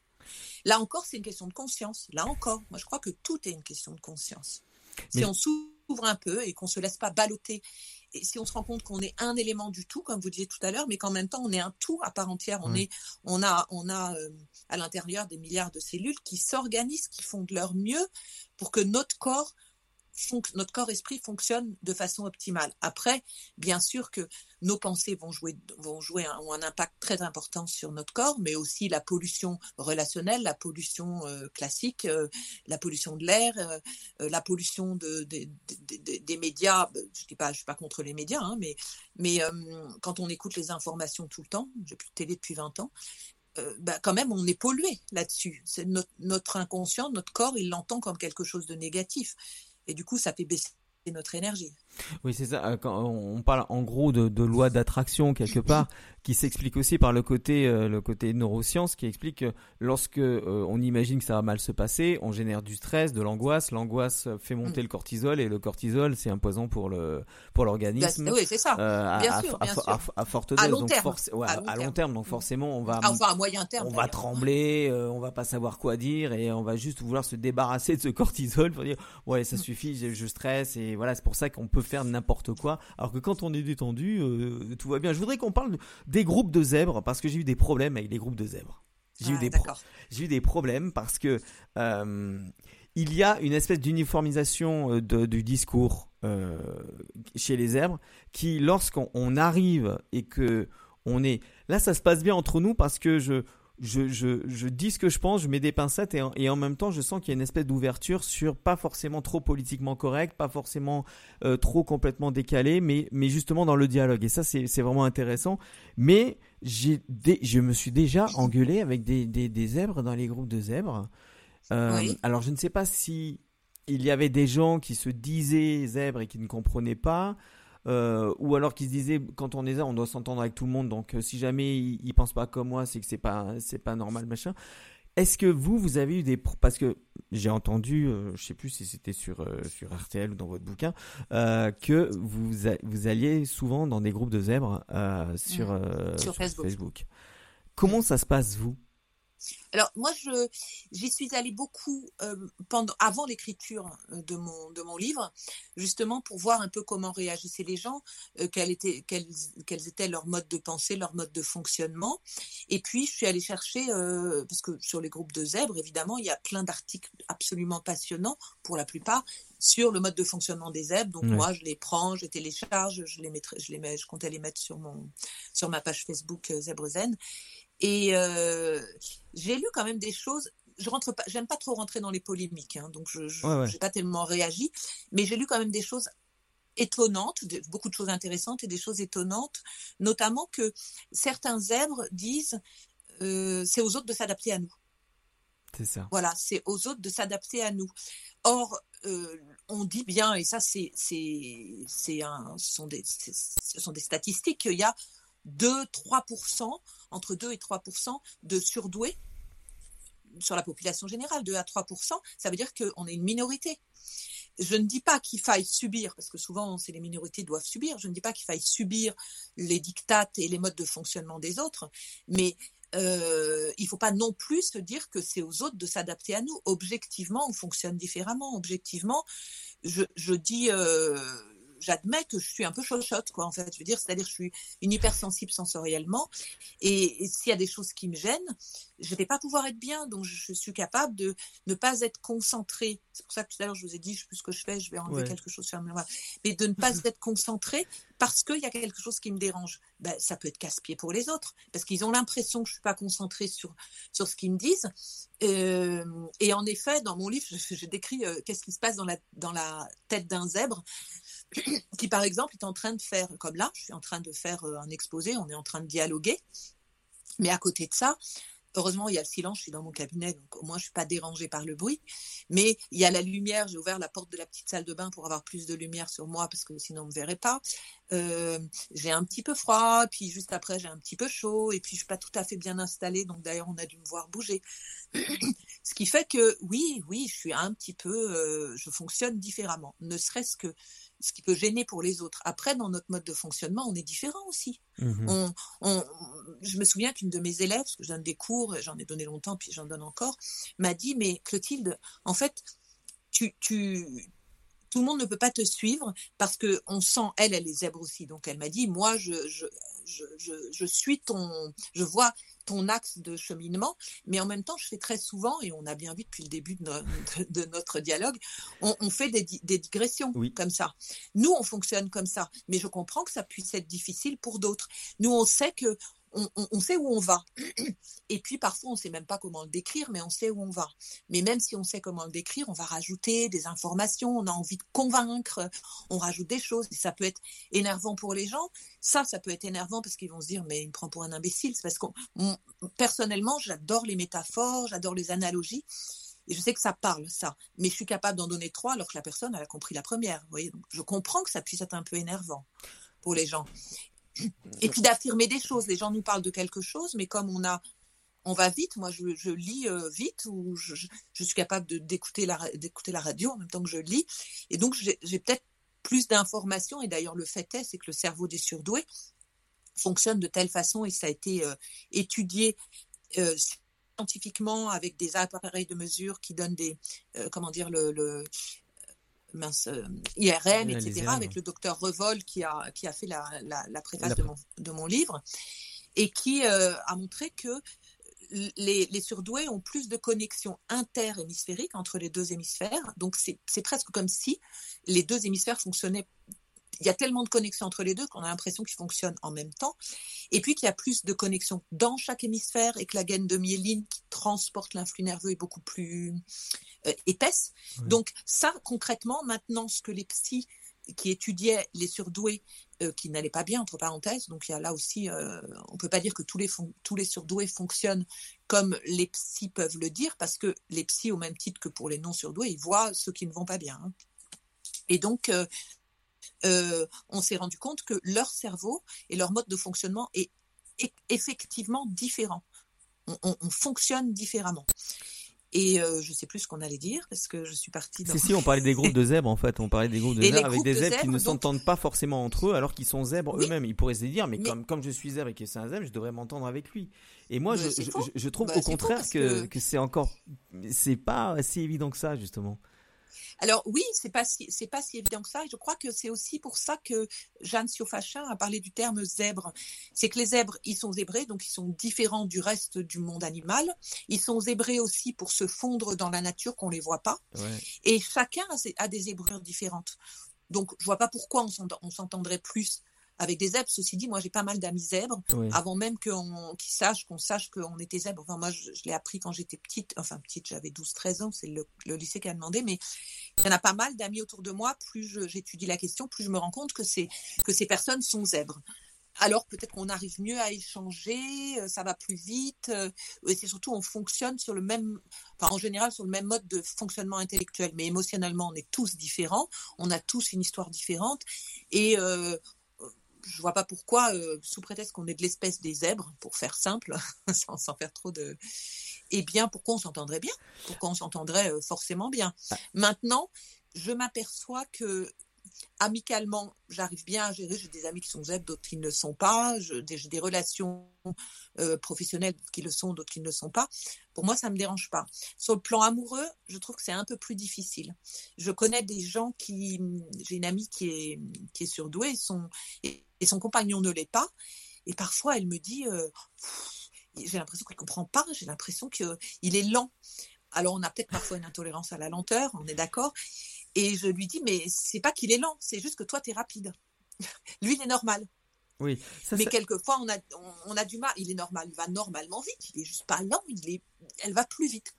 Là encore, c'est une question de conscience. Là encore, moi, je crois que tout est une question de conscience. Si on s'ouvre un peu et qu'on se laisse pas balloter et si on se rend compte qu'on est un élément du tout, comme vous disiez tout à l'heure, mais qu'en même temps on est un tout à part entière, on est, on a, on a euh, à l'intérieur des milliards de cellules qui s'organisent, qui font de leur mieux pour que notre corps notre corps-esprit fonctionne de façon optimale. Après, bien sûr que nos pensées vont jouer, vont jouer un, ont un impact très important sur notre corps, mais aussi la pollution relationnelle, la pollution euh, classique, euh, la pollution de l'air, euh, la pollution de, des médias. Je dis pas, je suis pas contre les médias, hein, mais, mais quand on écoute les informations tout le temps, j'ai plus de télé depuis 20 ans, bah, quand même, on est pollué là-dessus. Notre, notre, inconscient, notre corps, il l'entend comme quelque chose de négatif. Et du coup, ça fait baisser notre énergie. Oui, c'est ça. Euh, quand on parle en gros de, de loi d'attraction quelque part, qui s'explique aussi par le côté euh, le côté neurosciences, qui explique que lorsque euh, on imagine que ça va mal se passer, on génère du stress, de l'angoisse. L'angoisse fait monter mm. le cortisol et le cortisol, c'est un poison pour le pour l'organisme. oui, c'est ça. bien sûr, bien sûr. À, forte dose. À long, terme. à, long, terme. Donc forcément, on va. Ah, enfin, à moyen terme. On va trembler, on va pas savoir quoi dire et on va juste vouloir se débarrasser de ce [laughs] cortisol pour dire ouais, ça mm. suffit, je, je stresse et voilà, c'est pour ça qu'on peut faire n'importe quoi. Alors que quand on est détendu, euh, tout va bien. Je voudrais qu'on parle des groupes de zèbres parce que j'ai eu des problèmes avec les groupes de zèbres. J'ai eu ah, des j'ai eu des problèmes parce que euh, il y a une espèce d'uniformisation euh, du discours chez les zèbres qui, lorsqu'on arrive et que on est là, ça se passe bien entre nous parce que je je, je, je, dis ce que je pense, je mets des pincettes et en, et en même temps je sens qu'il y a une espèce d'ouverture sur pas forcément trop politiquement correct, pas forcément euh, trop complètement décalé, mais, mais justement dans le dialogue. Et ça c'est vraiment intéressant. Mais j'ai je me suis déjà engueulé avec des, des, des, zèbres dans les groupes de zèbres. Euh, Alors je ne sais pas si il y avait des gens qui se disaient zèbres et qui ne comprenaient pas. Euh, ou alors qu'ils se disaient quand on est là on doit s'entendre avec tout le monde donc euh, si jamais ils, ne pensent pas comme moi c'est que c'est pas c'est pas normal machin est-ce que vous vous avez eu des parce que j'ai entendu euh, je sais plus si c'était sur sur RTL ou dans votre bouquin que vous vous alliez souvent dans des groupes de zèbres sur, sur, Facebook. Facebook. Comment ça se passe vous? Alors moi, je j'y suis allée beaucoup euh, pendant avant l'écriture euh, de mon de mon livre, justement pour voir un peu comment réagissaient les gens, euh, quels étaient quels, quels étaient leurs modes de pensée, leurs modes de fonctionnement. Et puis je suis allée chercher parce que sur les groupes de zèbres, évidemment, il y a plein d'articles absolument passionnants pour la plupart sur le mode de fonctionnement des zèbres. Donc moi, je les prends, je télécharge, je les mettrai, je les mets, je comptais les mettre sur mon sur ma page Facebook Zèbre Zen. Et euh, j'ai lu quand même des choses. Je rentre pas, j'aime pas trop rentrer dans les polémiques, hein, donc je n'ai pas tellement réagi, mais j'ai lu quand même des choses étonnantes, beaucoup de choses intéressantes et des choses étonnantes, notamment que certains zèbres disent euh, c'est aux autres de s'adapter à nous. C'est ça. Voilà, c'est aux autres de s'adapter à nous. Or, euh, on dit bien, et ça c'est c'est un ce sont des ce sont des statistiques qu'il y a 2-3%, entre 2 et 3% de surdoués sur la population générale, 2 à 3%, ça veut dire qu'on est une minorité. Je ne dis pas qu'il faille subir, parce que souvent c'est les minorités doivent subir, je ne dis pas qu'il faille subir les dictates et les modes de fonctionnement des autres, mais euh, il ne faut pas non plus se dire que c'est aux autres de s'adapter à nous. Objectivement, on fonctionne différemment. Objectivement, je, je dis, euh, j'admets que je suis un peu chochotte, quoi, en fait. Je veux dire, c'est-à-dire, je suis une hypersensible sensoriellement. Et, s'il y a des choses qui me gênent, je ne vais pas pouvoir être bien. Donc, je, suis capable de ne pas être concentrée. C'est pour ça que tout à l'heure, je vous ai dit, je sais plus ce que je fais, je vais enlever quelque chose sur ma Mais de ne [laughs] pas être concentrée parce qu'il y a quelque chose qui me dérange. Ben, ça peut être casse-pied pour les autres. Parce qu'ils ont l'impression que je suis pas concentrée sur, sur ce qu'ils me disent. Euh, et en effet, dans mon livre, je, décris euh, qu'est-ce qui se passe dans la, dans la tête d'un zèbre. [coughs] qui par exemple est en train de faire, comme là, je suis en train de faire euh, un exposé, on est en train de dialoguer, mais à côté de ça, heureusement, il y a le silence, je suis dans mon cabinet, donc au moins je suis pas dérangée par le bruit. Mais il y a la lumière, j'ai ouvert la porte de la petite salle de bain pour avoir plus de lumière sur moi parce que sinon on me verrait pas. Euh, j'ai un petit peu froid, puis juste après j'ai un petit peu chaud, et puis je suis pas tout à fait bien installée, donc d'ailleurs on a dû me voir bouger. [coughs] Ce qui fait que oui, oui, je suis un petit peu, euh, je fonctionne différemment, ne serait-ce que ce qui peut gêner pour les autres. Après, dans notre mode de fonctionnement, on est différent aussi. Mmh on, je me souviens qu'une de mes élèves, parce que je donne des cours, j'en ai donné longtemps, puis j'en donne encore, m'a dit, mais Clotilde, en fait, tu, tu, tout le monde ne peut pas te suivre parce que on sent, elle, elle est zèbre aussi. Donc elle m'a dit, moi, je, je, je, je, suis ton, je vois ton axe de cheminement, mais en même temps, je fais très souvent, et on a bien vu depuis le début de, notre dialogue, on, fait des, digressions comme ça. Nous, on fonctionne comme ça, mais je comprends que ça puisse être difficile pour d'autres. Nous, on sait que on, sait où on va. [clears throat] Et puis parfois, on ne sait même pas comment le décrire, mais on sait où on va. Mais même si on sait comment le décrire, on va rajouter des informations, on a envie de convaincre, on rajoute des choses. Et ça peut être énervant pour les gens. Ça, ça peut être énervant parce qu'ils vont se dire, mais il me prend pour un imbécile. C'est parce que personnellement, j'adore les métaphores, j'adore les analogies. Et je sais que ça parle, ça. Mais je suis capable d'en donner trois alors que la personne, elle a compris la première. Vous voyez? Je comprends que ça puisse être un peu énervant pour les gens. Et puis d'affirmer des choses. Les gens nous parlent de quelque chose, mais comme on a, on va vite. Moi, je, lis euh, vite ou je, suis capable d'écouter la, d'écouter la radio en même temps que je lis. Et donc, j'ai peut-être plus d'informations. Et d'ailleurs, le fait est, c'est que le cerveau des surdoués fonctionne de telle façon et ça a été euh, étudié euh, scientifiquement avec des appareils de mesure qui donnent des, comment dire, le mince, euh, IRM, etc., avec le docteur Revol qui a, qui a fait la, la, préface de, mon, de, mon, livre, et qui euh, a montré que les, les, surdoués ont plus de connexions interhémisphériques entre les deux hémisphères. Donc c'est presque comme si les deux hémisphères fonctionnaient il y a tellement de connexions entre les deux qu'on a l'impression qu'ils fonctionnent en même temps. Et puis qu'il y a plus de connexions dans chaque hémisphère et que la gaine de myéline qui transporte l'influx nerveux est beaucoup plus euh, épaisse. Donc ça, concrètement, maintenant, ce que les psys qui étudiaient les surdoués euh, qui n'allaient pas bien, entre parenthèses, donc il y a là aussi, euh, on ne peut pas dire que tous les, tous les surdoués fonctionnent comme les psys peuvent le dire, parce que les psys, au même titre que pour les non-surdoués, ils voient ceux qui ne vont pas bien. Hein. Et donc, euh, on s'est rendu compte que leur cerveau et leur mode de fonctionnement est, effectivement différent. On, fonctionne différemment. Et euh, je sais plus ce qu'on allait dire parce que je suis partie. Dans... Si si, on parlait des [laughs] groupes de zèbres en fait. On parlait des groupes de zèbres avec des zèbres, qui ne s'entendent pas forcément entre eux alors qu'ils sont zèbres eux-mêmes. Ils pourraient se dire mais, comme comme je suis zèbre et que c'est un zèbre, je devrais m'entendre avec lui. Et moi, je, je, trouve bah, au contraire que, que c'est encore c'est pas si évident que ça justement. Alors oui, c'est pas si c'est pas si évident que ça. Et je crois que c'est aussi pour ça que Jeanne Siofachin a parlé du terme zèbre. C'est que les zèbres, ils sont zébrés, donc ils sont différents du reste du monde animal. Ils sont zébrés aussi pour se fondre dans la nature qu'on les voit pas. Et chacun a, des zébrures différentes. Donc je vois pas pourquoi on s'entendrait plus avec des zèbres. Ceci dit, moi, j'ai pas mal d'amis zèbres, avant même qu'on, qu'ils sachent, qu'on sache qu'on était zèbres. Enfin, moi, je, l'ai appris quand j'étais petite, enfin, petite, j'avais 12-13 ans, c'est le, lycée qui a demandé, mais il y en a pas mal d'amis autour de moi. Plus j'étudie la question, plus je me rends compte que, c'est, que ces personnes sont zèbres. Alors peut-être qu'on arrive mieux à échanger, euh, ça va plus vite, euh, et c'est surtout on fonctionne sur le même, enfin en général sur le même mode de fonctionnement intellectuel, mais émotionnellement on est tous différents, on a tous une histoire différente, et euh, je vois pas pourquoi, euh, sous prétexte qu'on est de l'espèce des zèbres, pour faire simple, [laughs] sans, faire trop de. Eh bien, pourquoi on s'entendrait bien? Pourquoi on s'entendrait euh, forcément bien? Ah. Maintenant, je m'aperçois que amicalement, j'arrive bien à gérer. J'ai des amis qui sont zèbres, d'autres qui ne le sont pas. J'ai des, relations euh, professionnelles qui le sont, d'autres qui ne le sont pas. Pour moi, ça ne me dérange pas. Sur le plan amoureux, je trouve que c'est un peu plus difficile. Je connais des gens qui. J'ai une amie qui est, qui est surdouée et son, et, son compagnon ne l'est pas. Et parfois, elle me dit euh, J'ai l'impression qu'elle ne comprend pas, j'ai l'impression qu'il est lent. Alors, on a peut-être parfois une intolérance à la lenteur, on est d'accord. Et je lui dis, mais c'est pas qu'il est lent, c'est juste que toi, tu es rapide. [laughs] lui, il est normal. Oui. mais quelquefois, on a, on, a du mal. Il est normal, il va normalement vite. Il est juste pas lent, il est, elle va plus vite.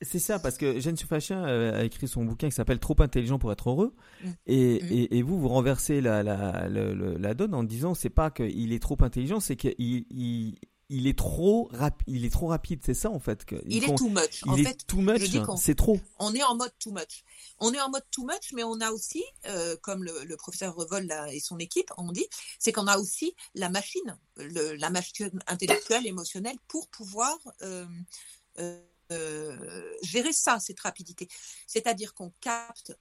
C'est ça, parce que Jeanne Soufachin euh, a écrit son bouquin qui s'appelle Trop intelligent pour être heureux. Mm. Mm. Et, et, vous, vous renversez la, la, la, la donne en disant c'est pas qu'il est trop intelligent, c'est qu'il il, il est trop rapide. Il est trop rapide, c'est ça en fait. Que, il, est too much. Il est too much. Hein. C'est trop. On est en mode too much. On est en mode too much, mais on a aussi, euh, comme le, professeur Revol et son équipe ont dit, c'est qu'on a aussi la machine, la machine intellectuelle, émotionnelle, pour pouvoir euh, euh, gérer ça, cette rapidité. C'est-à-dire qu'on capte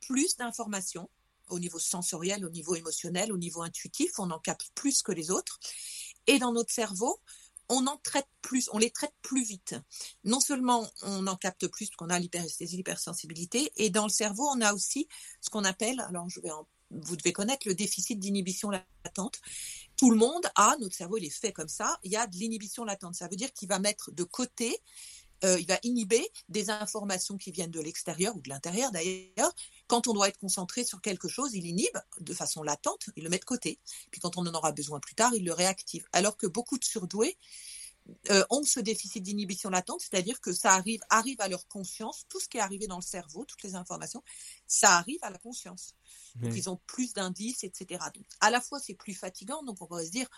plus d'informations au niveau sensoriel, au niveau émotionnel, au niveau intuitif, on en capte plus que les autres. Et dans notre cerveau, on en traite plus, on les traite plus vite. Non seulement on en capte plus parce qu'on a l'hyperesthésie, l'hypersensibilité, et dans le cerveau, on a aussi ce qu'on appelle, alors vous devez connaître le déficit d'inhibition latente. Tout le monde a, notre cerveau il est fait comme ça, il y a de l'inhibition latente. Ça veut dire qu'il va mettre de côté euh, il va inhiber des informations qui viennent de l'extérieur ou de l'intérieur d'ailleurs. Quand on doit être concentré sur quelque chose, il inhibe de façon latente, il le met de côté. Puis quand on en aura besoin plus tard, il le réactive. Alors que beaucoup de surdoués euh, ont ce déficit d'inhibition latente, c'est-à-dire que ça arrive, arrive à leur conscience, tout ce qui est arrivé dans le cerveau, toutes les informations, ça arrive à la conscience. Donc, ils ont plus d'indices, etc. Donc, à la fois, c'est plus fatigant, donc on pourrait se dire,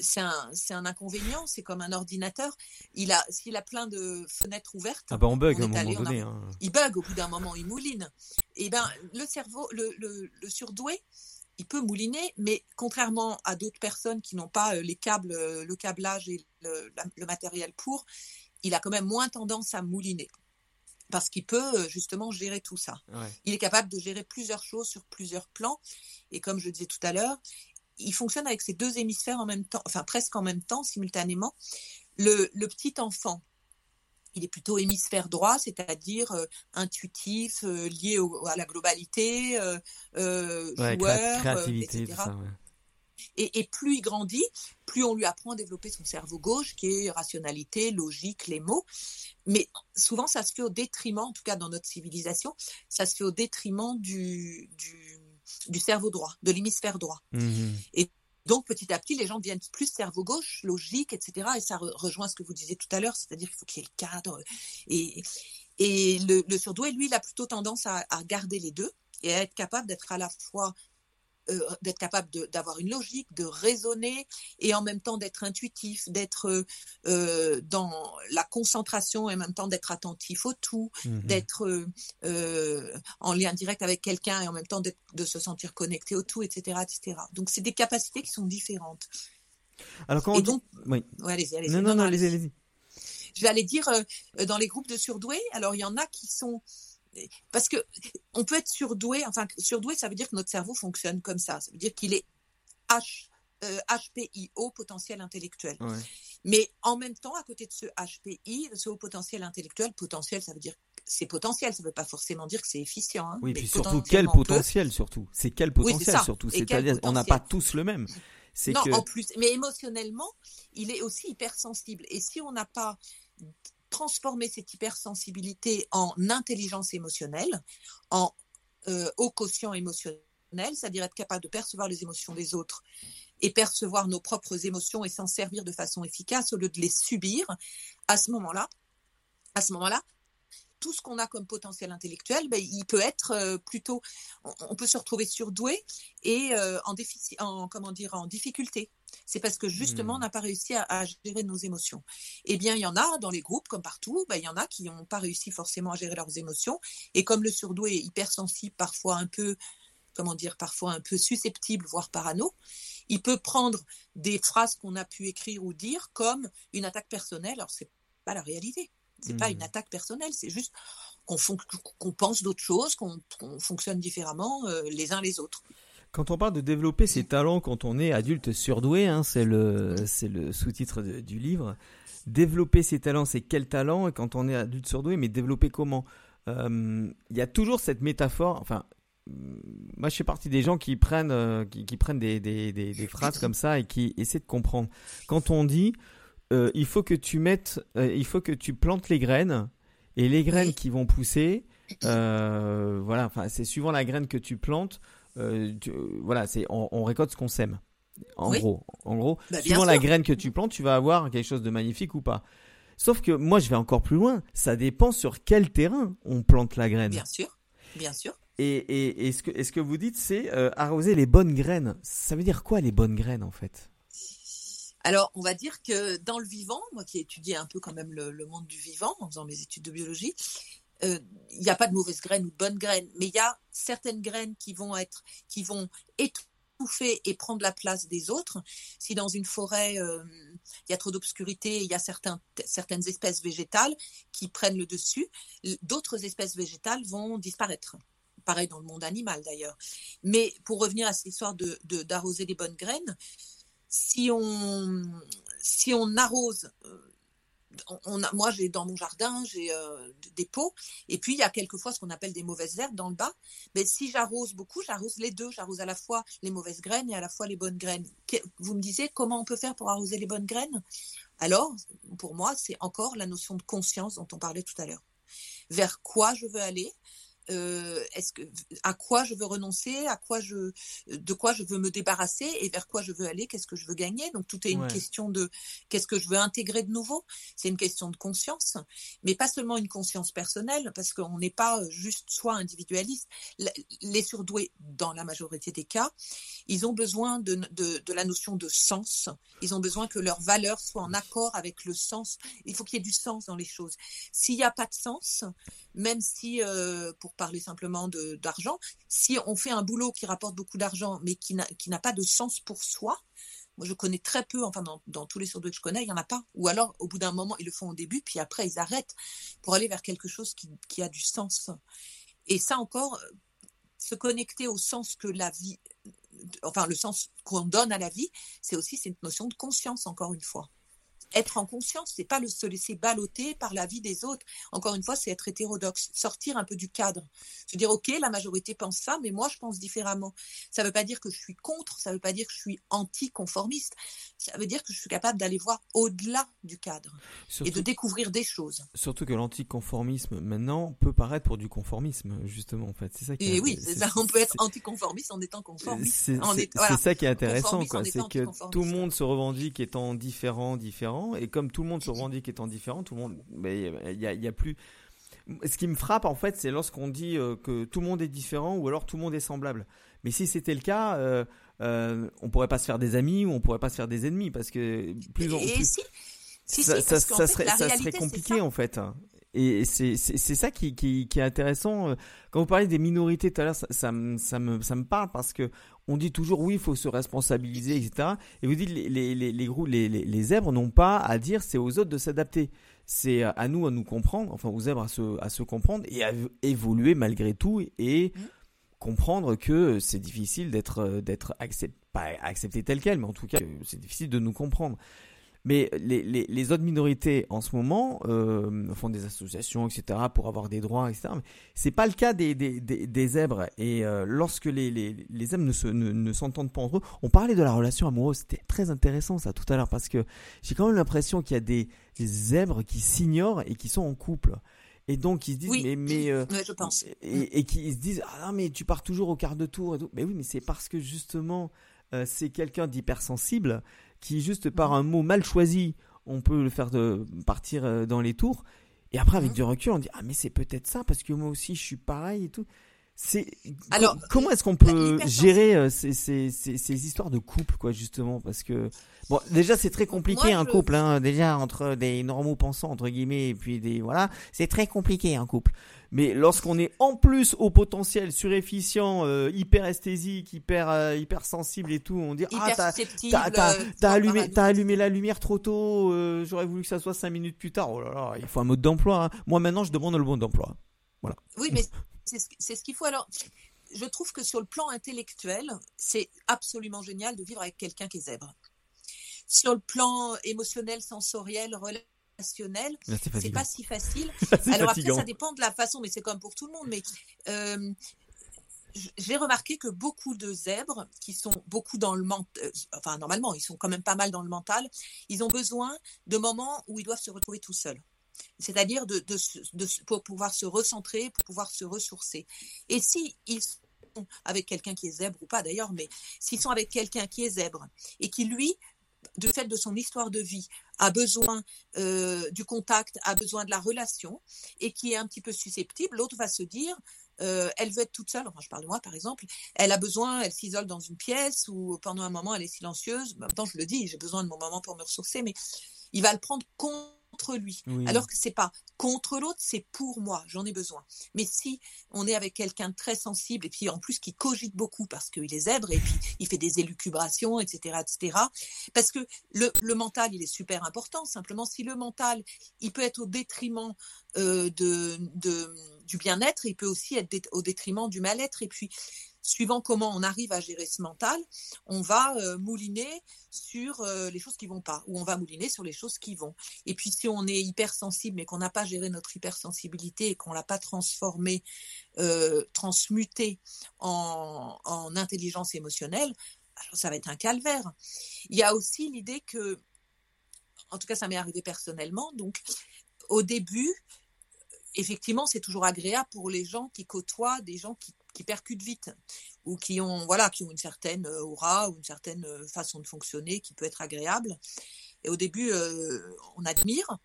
c'est un, un, inconvénient, c'est comme un ordinateur. Il a, s'il a plein de fenêtres ouvertes, ah bah on bug à un moment donné. Hein. Il bug au bout d'un moment, il mouline. Et eh ben le cerveau, le, le, le, surdoué, il peut mouliner, mais contrairement à d'autres personnes qui n'ont pas euh, les câbles, euh, le câblage et le, le, matériel pour, il a quand même moins tendance à mouliner parce qu'il peut euh, justement gérer tout ça. Il est capable de gérer plusieurs choses sur plusieurs plans. Et comme je disais tout à l'heure, il fonctionne avec ces deux hémisphères en même temps, enfin presque en même temps, simultanément. Le, petit enfant, il est plutôt hémisphère droit, c'est-à-dire euh, intuitif, euh, lié à la globalité, euh, joueur, créativité, etc. et, et, plus il grandit, plus on lui apprend à développer son cerveau gauche, qui est rationalité, logique, les mots. Mais souvent, ça se fait au détriment, en tout cas dans notre civilisation, ça se fait au détriment du, du du cerveau droit, de l'hémisphère droit. Mhm. Et donc, petit à petit, les gens deviennent plus cerveau gauche, logique, etc. Et ça rejoint ce que vous disiez tout à l'heure, c'est-à-dire qu'il faut qu'il y ait le cadre. Et, et le, surdoué, lui, il a plutôt tendance à, à garder les deux et à être capable d'être à la fois euh, d'être capable d'avoir une logique, de raisonner et en même temps d'être intuitif, d'être euh, dans la concentration et en même temps d'être attentif au tout, mmh d'être euh, en lien direct avec quelqu'un et en même temps de se sentir connecté au tout, etc. etc. Donc c'est des capacités qui sont différentes. Alors quand et donc, oui. allez-y, allez-y. Non, non, non, allez-y, allez-y. Je vais aller dire, dans les groupes de surdoués, alors il y en a qui sont parce que on peut être surdoué, enfin surdoué, ça veut dire que notre cerveau fonctionne comme ça. Ça veut dire qu'il est H, HPI, potentiel intellectuel. Mais en même temps, à côté de ce HPI, ce haut potentiel intellectuel, potentiel, ça veut dire c'est potentiel, ça ne veut pas forcément dire que c'est efficient. Hein, oui, puis surtout quel potentiel surtout? C'est quel potentiel surtout? C'est-à-dire, on n'a pas tous le même. Non, en plus, mais émotionnellement, il est aussi hypersensible. Et si on n'a pas transformer cette hypersensibilité en intelligence émotionnelle, en euh, quotient émotionnel, c'est-à-dire être capable de percevoir les émotions des autres et percevoir nos propres émotions et s'en servir de façon efficace au lieu de les subir, à ce moment-là, à ce moment-là, tout ce qu'on a comme potentiel intellectuel, ben, il peut être euh, plutôt, on, peut se retrouver surdoué et euh, en, déficit, en, comment dire, en difficulté. C'est parce que justement, on hmm. n'a pas réussi à, gérer nos émotions. Eh bien, il y en a dans les groupes, comme partout, ben, il y en a qui n'ont pas réussi forcément à gérer leurs émotions. Et comme le surdoué est hypersensible, parfois un peu, comment dire, parfois un peu susceptible, voire parano, il peut prendre des phrases qu'on a pu écrire ou dire comme une attaque personnelle. Alors, c'est pas la réalité. C'est pas une hmm. attaque personnelle, c'est juste qu'on pense d'autres choses, qu'on fonctionne différemment euh, les uns les autres. Quand on parle de développer ses talents quand on est adulte surdoué, hein, c'est le, sous-titre du livre. Développer ses talents, c'est quel talent Et quand on est adulte surdoué, mais développer comment? Euh, Il y a toujours cette métaphore. Enfin, moi, je fais partie des gens qui prennent, euh, qui, prennent des, des, des, phrases comme ça et qui essaient de comprendre. Quand on dit euh, il faut que tu mettes, euh, il faut que tu plantes les graines et les graines qui vont pousser, euh, voilà, enfin c'est suivant la graine que tu plantes, voilà, c'est on, récolte ce qu'on sème. En gros, en gros, bah, suivant la graine que tu plantes, tu vas avoir quelque chose de magnifique ou pas. Sauf que moi, je vais encore plus loin. Ça dépend sur quel terrain on plante la graine. Bien sûr, bien sûr. Et, et, et ce, que, est ce que vous dites, c'est arroser les bonnes graines. Ça veut dire quoi les bonnes graines en fait? Alors, on va dire que dans le vivant, moi qui ai étudié un peu quand même le, monde du vivant en faisant mes études de biologie, euh, il n'y a pas de mauvaises graines ou de bonnes graines, mais il y a certaines graines qui vont être, qui vont étouffer et prendre la place des autres. Si dans une forêt euh, il y a trop d'obscurité, il y a certaines espèces végétales qui prennent le dessus, d'autres espèces végétales vont disparaître pareil dans le monde animal d'ailleurs. Mais pour revenir à cette histoire de d'arroser les bonnes graines, si on, si on arrose euh, on a, moi, j'ai dans mon jardin, j'ai euh, des pots, et puis il y a quelquefois ce qu'on appelle des mauvaises herbes dans le bas. Mais si j'arrose beaucoup, j'arrose les deux. J'arrose à la fois les mauvaises graines et à la fois les bonnes graines. Vous me disiez comment on peut faire pour arroser les bonnes graines? Alors, pour moi, c'est encore la notion de conscience dont on parlait tout à l'heure. Vers quoi je veux aller? Euh, est-ce que à quoi je veux renoncer, à quoi je, de quoi je veux me débarrasser et vers quoi je veux aller, qu'est-ce que je veux gagner? Donc tout est une question de qu'est-ce que je veux intégrer de nouveau? C'est une question de conscience, mais pas seulement une conscience personnelle, parce qu'on n'est pas juste soi individualiste. Les surdoués, dans la majorité des cas, ils ont besoin de, de, de la notion de sens. Ils ont besoin que leurs valeurs soient en accord avec le sens. Il faut qu'il y ait du sens dans les choses. S'il n'y a pas de sens, même si, euh, pour parler simplement d'argent, si on fait un boulot qui rapporte beaucoup d'argent, mais qui n'a pas de sens pour soi, moi je connais très peu, enfin dans, tous les surdoués que je connais, il n'y en a pas. Ou alors, au bout d'un moment, ils le font au début, puis après, ils arrêtent pour aller vers quelque chose qui, qui a du sens. Et ça encore, se connecter au sens que la vie, enfin le sens qu'on donne à la vie, c'est aussi cette notion de conscience, encore une fois être en conscience, c'est pas le se laisser balloter par la vie des autres. Encore une fois, c'est être hétérodoxe, sortir un peu du cadre, se dire ok, la majorité pense ça, mais moi je pense différemment. Ça ne veut pas dire que je suis contre, ça ne veut pas dire que je suis anticonformiste. Ça veut dire que je suis capable d'aller voir au-delà du cadre et de découvrir des choses. Surtout que l'anticonformisme maintenant peut paraître pour du conformisme justement en fait. C'est ça. Qui et oui, ça. On peut être anticonformiste en étant conformiste. C'est ça qui est intéressant. C'est que tout le monde se revendique étant différent, différent et comme tout le monde se revendique étant différent, tout le monde, mais il y a, y a, plus. Ce qui me frappe en fait, c'est lorsqu'on dit euh, que tout le monde est différent ou alors tout le monde est semblable. Mais si c'était le cas, euh, euh, on pourrait pas se faire des amis ou on pourrait pas se faire des ennemis parce que plus en plus. ça, serait, ça serait compliqué en fait. Et c'est ça qui, qui, qui, est intéressant. Euh, quand vous parlez des minorités tout à l'heure, ça, ça, me, ça, me, ça me parle parce que on dit toujours oui, il faut se responsabiliser, etc. Et vous dites les, les, les, les, les, les zèbres n'ont pas à dire c'est aux autres de s'adapter. C'est à nous à nous comprendre, enfin aux zèbres à se, à se comprendre et à évoluer malgré tout et mmh. comprendre que c'est difficile d'être d'être accepté, pas accepté tel quel, mais en tout cas c'est difficile de nous comprendre. Mais les, les, les, autres minorités en ce moment euh, font des associations, etc., pour avoir des droits, etc. Mais c'est pas le cas des, des, des, des zèbres. Et euh, lorsque les, les, les zèbres ne, se, ne, ne s'entendent pas entre eux, on parlait de la relation amoureuse. C'était très intéressant ça tout à l'heure parce que j'ai quand même l'impression qu'il y a des, des zèbres qui s'ignorent et qui sont en couple. Et donc ils se disent oui, mais mais euh, je pense. Et, et qui se disent ah non mais tu pars toujours au quart de tour et tout. Mais oui mais c'est parce que justement euh, c'est quelqu'un d'hypersensible qui juste par un mot mal choisi, on peut le faire de partir euh, dans les tours. Et après, avec mhm. du recul, on dit ah mais c'est peut-être ça parce que moi aussi je suis pareil et tout. C'est alors comment est-ce qu'on peut gérer euh, ces, ces, ces, histoires de couple quoi justement? Parce que bon déjà c'est très compliqué un couple hein, déjà entre des normaux pensants entre guillemets et puis des voilà c'est très compliqué un couple mais lorsqu'on est en plus au potentiel surefficient, euh, hyper esthésique, hyper euh, hyper sensible et tout, on dit ah t'as t'as allumé t'as allumé la lumière trop tôt. Euh, j'aurais voulu que ça soit cinq minutes plus tard. Oh là là, il faut un mode d'emploi. Hein. Moi maintenant je demande le mode d'emploi. Voilà. Oui, mais c'est ce, ce qu'il faut alors. Je trouve que sur le plan intellectuel, c'est absolument génial de vivre avec quelqu'un qui est zèbre. Sur le plan émotionnel, sensoriel, relationnel c'est pas si facile. [laughs] Alors après, ça dépend de la façon, mais c'est comme pour tout le monde. Mais euh, j'ai remarqué que beaucoup de zèbres qui sont beaucoup dans le mental, euh, enfin normalement, ils sont quand même pas mal dans le mental, ils ont besoin de moments où ils doivent se retrouver tout seuls. C'est-à-dire de, pour pouvoir se recentrer, pour pouvoir se ressourcer. Et si ils sont avec quelqu'un qui est zèbre ou pas d'ailleurs, mais s'ils sont avec quelqu'un qui est zèbre et qui lui du fait de son histoire de vie, a besoin euh, du contact, a besoin de la relation, et qui est un petit peu susceptible, l'autre va se dire, euh, elle veut être toute seule, enfin je parle de moi par exemple, elle a besoin, elle s'isole dans une pièce ou pendant un moment elle est silencieuse, maintenant je le dis, j'ai besoin de mon moment pour me ressourcer, mais il va le prendre compte contre lui. Alors que c'est pas contre l'autre, c'est pour moi, j'en ai besoin. Mais si on est avec quelqu'un de très sensible et puis en plus qui cogite beaucoup parce qu'il est zèbre et puis il fait des élucubrations, etc., etc. Parce que le, le mental, il est super important. Simplement, si le mental, il peut être au détriment euh, de, de, du bien-être, il peut aussi être au détriment du mal-être. Et puis, suivant comment on arrive à gérer ce mental, on va euh, mouliner sur euh, les choses qui vont pas, ou on va mouliner sur les choses qui vont. Et puis si on est hypersensible mais qu'on n'a pas géré notre hypersensibilité et qu'on l'a pas transformé, euh, transmuté en, en intelligence émotionnelle, ça va être un calvaire. Il y a aussi l'idée que, en tout cas ça m'est arrivé personnellement, donc au début, effectivement, c'est toujours agréable pour les gens qui côtoient des gens qui, percutent vite ou qui ont, voilà, qui ont une certaine euh, aura ou une certaine euh, façon de fonctionner qui peut être agréable. Et au début, euh, on admire.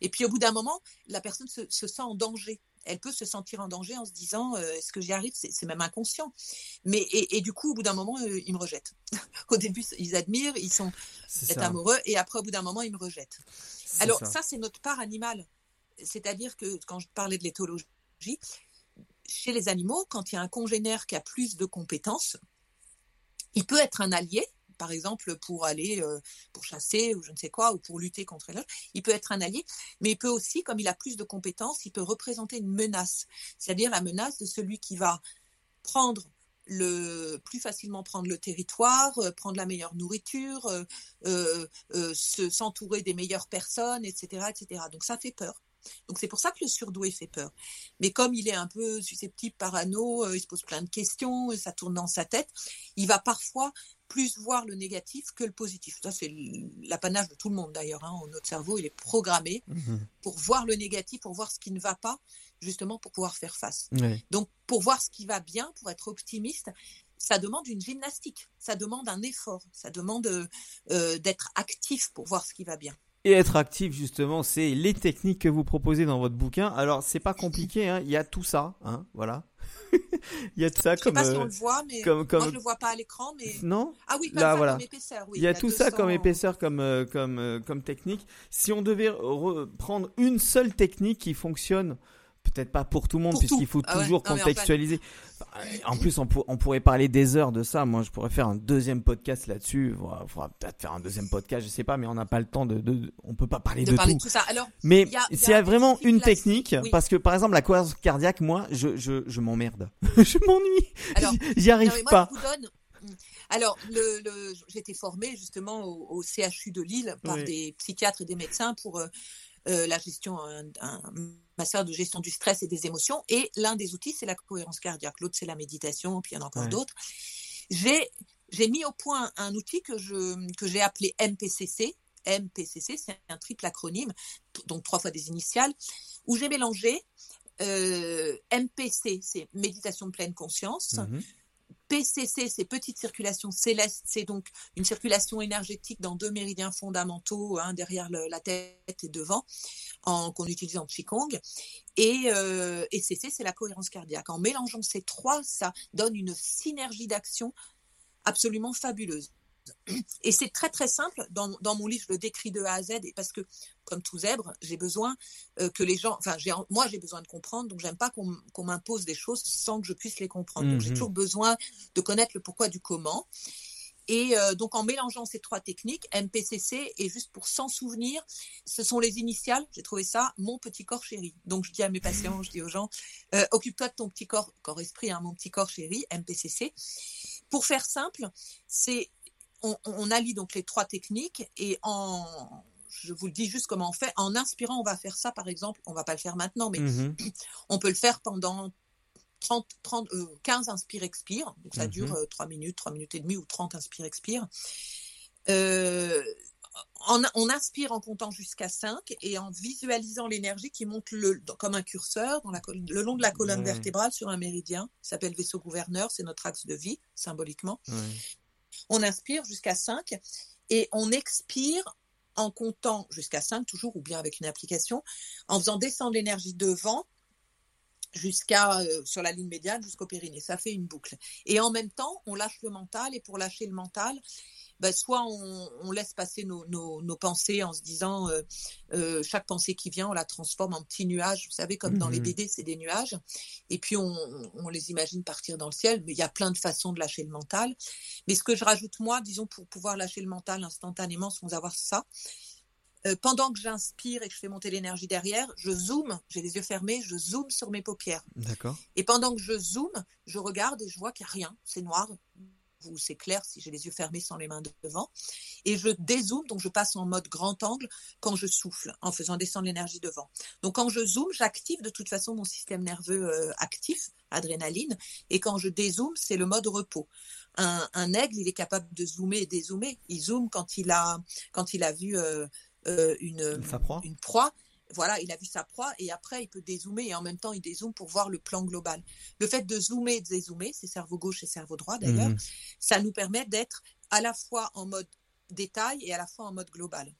Et puis au bout d'un moment, la personne se, sent en danger. Elle peut se sentir en danger en se disant est-ce que j'y arrive? C'est même inconscient. Mais et, du coup, au bout d'un moment, ils me rejettent. [laughs] au début, ils admirent, ils sont amoureux, et après, au bout d'un moment, ils me rejettent. Alors ça c'est notre part animale c'est-à-dire que quand je parlais de l'éthologie, chez les animaux, quand il y a un congénère qui a plus de compétences, il peut être un allié, par exemple pour aller euh, pour chasser ou je ne sais quoi, ou pour lutter contre l'autre, il peut être un allié, mais il peut aussi, comme il a plus de compétences, il peut représenter une menace, c'est-à-dire la menace de celui qui va prendre le plus facilement prendre le territoire, euh, prendre la meilleure nourriture, euh, s'entourer des meilleures personnes, etc., etc. Donc ça fait peur. Donc c'est pour ça que le surdoué fait peur. Mais comme il est un peu susceptible, parano, euh, il se pose plein de questions, ça tourne dans sa tête, il va parfois plus voir le négatif que le positif. Ça, c'est l'apanage de tout le monde d'ailleurs. Hein. Notre cerveau, il est programmé mhm. pour voir le négatif, pour voir ce qui ne va pas, justement pour pouvoir faire face. Donc, pour voir ce qui va bien, pour être optimiste, ça demande une gymnastique, ça demande un effort, ça demande euh, euh, d'être actif pour voir ce qui va bien et être actif justement, c'est les techniques que vous proposez dans votre bouquin. Alors c'est pas compliqué, hein. il y a tout ça, hein, voilà. [laughs] il y a tout ça je comme. sais pas si on le voit, mais comme, comme... moi je le vois pas à l'écran, mais. Non? Ah oui, comme Là, voilà. comme épaisseur. Oui, il y a tout ça comme épaisseur, comme euh, comme euh, comme technique. Si on devait prendre une seule technique qui fonctionne peut-être pas pour tout le monde, puisqu'il faut ah toujours contextualiser. En plus, on, pourrait parler des heures de ça. Moi, je pourrais faire un deuxième podcast là-dessus. Il faudra peut-être faire un deuxième podcast, je sais pas, mais on n'a pas le temps de, de, on peut pas parler de, tout. ça. Alors, mais s'il y, a vraiment une technique, parce que par exemple la cohérence cardiaque, moi, je, je, je m'emmerde, [laughs] je m'ennuie, [laughs] j'y arrive pas. Alors, le, le j'ai été formée justement au, CHU de Lille par des psychiatres et des médecins pour euh, euh, la gestion, un, un, master de gestion du stress et des émotions. Et l'un des outils, c'est la cohérence cardiaque. L'autre, c'est la méditation. Puis il y en a encore d'autres. J'ai j'ai mis au point un outil que je que j'ai appelé MPCC. MPCC, c'est un triple acronyme, donc trois fois des initiales, où j'ai mélangé euh, MPC, c'est méditation de pleine conscience. Mhm. PCC, c'est petite circulation céleste, c'est donc une circulation énergétique dans deux méridiens fondamentaux, un derrière la tête et devant, qu'on utilise en Qigong. Et, euh, et CC, c'est la cohérence cardiaque. En mélangeant ces trois, ça donne une synergie d'action absolument fabuleuse. Et c'est très très simple. Dans, dans, mon livre, je le décris de A à Z, et parce que, comme tout zèbre, j'ai besoin euh, que les gens, enfin, moi j'ai besoin de comprendre, donc j'aime pas qu'on m'impose des choses sans que je puisse les comprendre. Donc j'ai mhm. toujours besoin de connaître le pourquoi du comment. Et euh, donc en mélangeant ces trois techniques, MPCC, et juste pour s'en souvenir, ce sont les initiales, j'ai trouvé ça, mon petit corps chéri. Donc je dis à mes patients, je dis aux gens, euh, occupe-toi de ton petit corps, corps-esprit, hein, mon petit corps chéri, MPCC. Pour faire simple, c'est on, allie donc les trois techniques et en, je vous le dis juste comment on fait. En inspirant, on va faire ça, par exemple. On va pas le faire maintenant, mais mm-hmm. [clears throat] on peut le faire pendant 30, 30 15 inspire-expire. Donc ça dure 3 mm-hmm. euh, minutes, 3 minutes et demie ou 30 inspire-expire. Euh, on, inspire en comptant jusqu'à 5 et en visualisant l'énergie qui monte le, comme un curseur dans la, le long de la colonne vertébrale sur un méridien, s'appelle vaisseau gouverneur, c'est notre axe de vie symboliquement. On inspire jusqu'à 5 et on expire en comptant jusqu'à 5 toujours ou bien avec une application, en faisant descendre l'énergie devant jusqu'à euh, sur la ligne médiane jusqu'au périnée. Ça fait une boucle. Et en même temps, on lâche le mental et pour lâcher le mental, bah, soit on, laisse passer nos, pensées en se disant euh, euh, chaque pensée qui vient, on la transforme en petits nuages. Vous savez, comme dans les mmh BD, c'est des nuages. Et puis on, les imagine partir dans le ciel. Mais il y a plein de façons de lâcher le mental. Mais ce que je rajoute moi, disons pour pouvoir lâcher le mental instantanément sans avoir ça, euh, pendant que j'inspire et que je fais monter l'énergie derrière, je zoome, j'ai les yeux fermés, je zoome sur mes paupières. D'accord. Et pendant que je zoome, je regarde et je vois qu'il n'y a rien, c'est noir, c'est clair si j'ai les yeux fermés sans les mains devant. Et je dézoome, donc je passe en mode grand angle quand je souffle, en faisant descendre l'énergie devant. Donc quand je zoome, j'active de toute façon mon système nerveux euh, actif, adrénaline, et quand je dézoome, c'est le mode repos. Un, aigle, il est capable de zoomer et dézoomer. Il zoome quand il a, quand il a vu euh, euh, une, proie. une proie voilà, il a vu sa proie et après il peut dézoomer et en même temps il dézoome pour voir le plan global. Le fait de zoomer et de dézoomer, c'est cerveau gauche et cerveau droit d'ailleurs, mhm. ça nous permet d'être à la fois en mode détail et à la fois en mode global.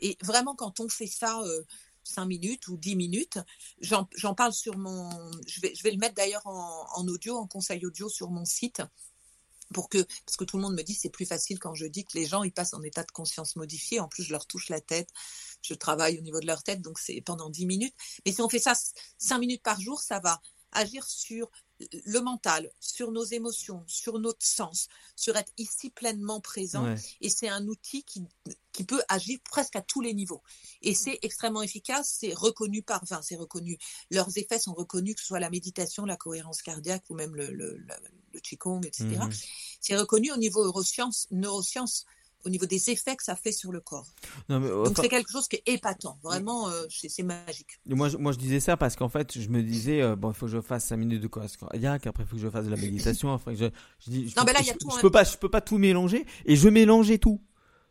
Et vraiment quand on fait ça euh, 5 minutes ou 10 minutes, j'en parle sur mon... Je vais, je vais le mettre d'ailleurs en, en audio, en conseil audio sur mon site pour que parce que tout le monde me dit c'est plus facile quand je dis que les gens ils passent en état de conscience modifié en plus je leur touche la tête je travaille au niveau de leur tête, donc c'est pendant 10 minutes. Mais si on fait ça 5 minutes par jour, ça va agir sur le mental, sur nos émotions, sur notre sens, sur être ici pleinement présent. Et c'est un outil qui, qui peut agir presque à tous les niveaux. Et c'est extrêmement efficace, c'est reconnu par, enfin c'est reconnu, leurs effets sont reconnus, que ce soit la méditation, la cohérence cardiaque ou même le, le, le, Qigong, etc. Mmh. C'est reconnu au niveau neurosciences, neurosciences au niveau des effets que ça fait sur le corps. Donc c'est quelque chose qui est épatant, vraiment, euh, c'est magique. Moi je, moi je disais ça parce qu'en fait je me disais euh, bon il faut que je fasse 5 minutes de cohérence cardiaque, après il faut que je fasse de la méditation, après je, je dis je, non, peux, là, y a tout je peux pas je peux pas tout mélanger et je mélangeais tout.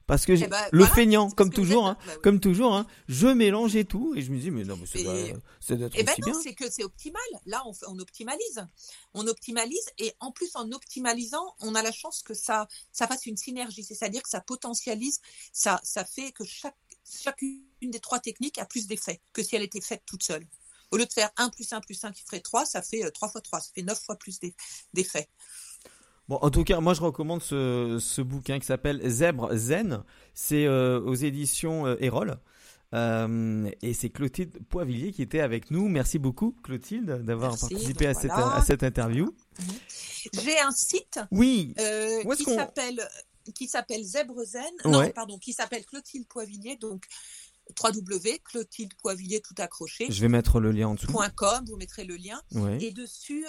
Parce que eh ben, le feignant, comme toujours, hein, bah comme toujours, hein, je mélangeais tout et je me dis mais non, mais c'est doit, eh ben non, c'est que c'est optimal. Là, on, on optimalise, on optimalise et en plus en optimalisant, on a la chance que ça, ça fasse une synergie, c'est-à-dire que ça potentialise, ça, ça fait que chaque, chacune des trois techniques a plus d'effets que si elle était faite toute seule. Au lieu de faire 1 plus 1 plus 1 qui ferait 3, ça fait 3 euh, fois 3, ça fait 9 fois plus d'effets. Bon, en tout cas, moi je recommande ce, ce bouquin qui s'appelle Zèbre Zen. C'est euh, aux éditions euh, Erol. Euh, et c'est Clotilde Poivillier qui était avec nous. Merci beaucoup, Clotilde, d'avoir participé à, cette, à cette interview. Mhm. J'ai un site oui. Euh, qui s'appelle qui s'appelle Zèbre Zen. Non, pardon, qui s'appelle Clotilde Poivillier. Donc www Clotilde Poivillier tout accroché. Je vais mettre le lien en dessous. .com, vous mettrez le lien. Et dessus,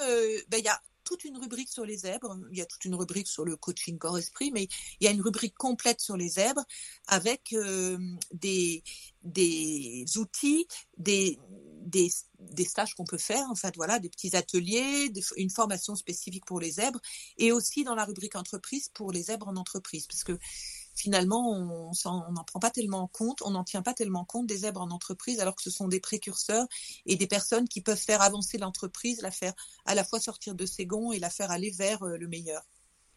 ben, il y a toute une rubrique sur les zèbres, il y a toute une rubrique sur le coaching corps-esprit, mais il y a une rubrique complète sur les zèbres avec euh, des, des outils, des, des, des stages qu'on peut faire, en voilà, des petits ateliers, une formation spécifique pour les zèbres, et aussi dans la rubrique entreprise pour les zèbres en entreprise, parce que finalement, on n'en prend pas tellement compte, on n'en tient pas tellement compte des zèbres en entreprise, alors que ce sont des précurseurs et des personnes qui peuvent faire avancer l'entreprise, la faire à la fois sortir de ses gonds et la faire aller vers euh, le meilleur,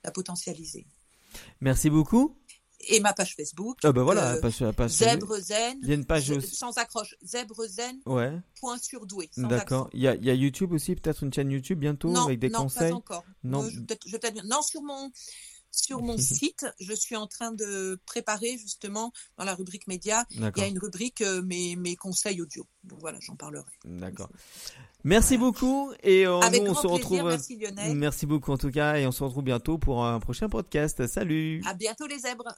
la potentialiser. Merci beaucoup. Et ma page Facebook. Ah bah voilà, euh, page, page Zèbre Zen. Il y a une page sans accroche. Zèbre Zen. Ouais. Point surdoué. D'accord. Il y a, y a YouTube aussi, peut-être une chaîne YouTube bientôt avec des conseils. Non, pas encore. Non, euh, je, je, non, sur mon sur mon [laughs] site, je suis en train de préparer justement dans la rubrique média, il y a une rubrique euh, mes, mes conseils audio. Donc voilà, j'en parlerai. D'accord. Merci beaucoup et euh, Avec on se retrouve. Merci Lionel. Merci beaucoup en tout cas et on se retrouve bientôt pour un prochain podcast. Salut. À bientôt les zèbres.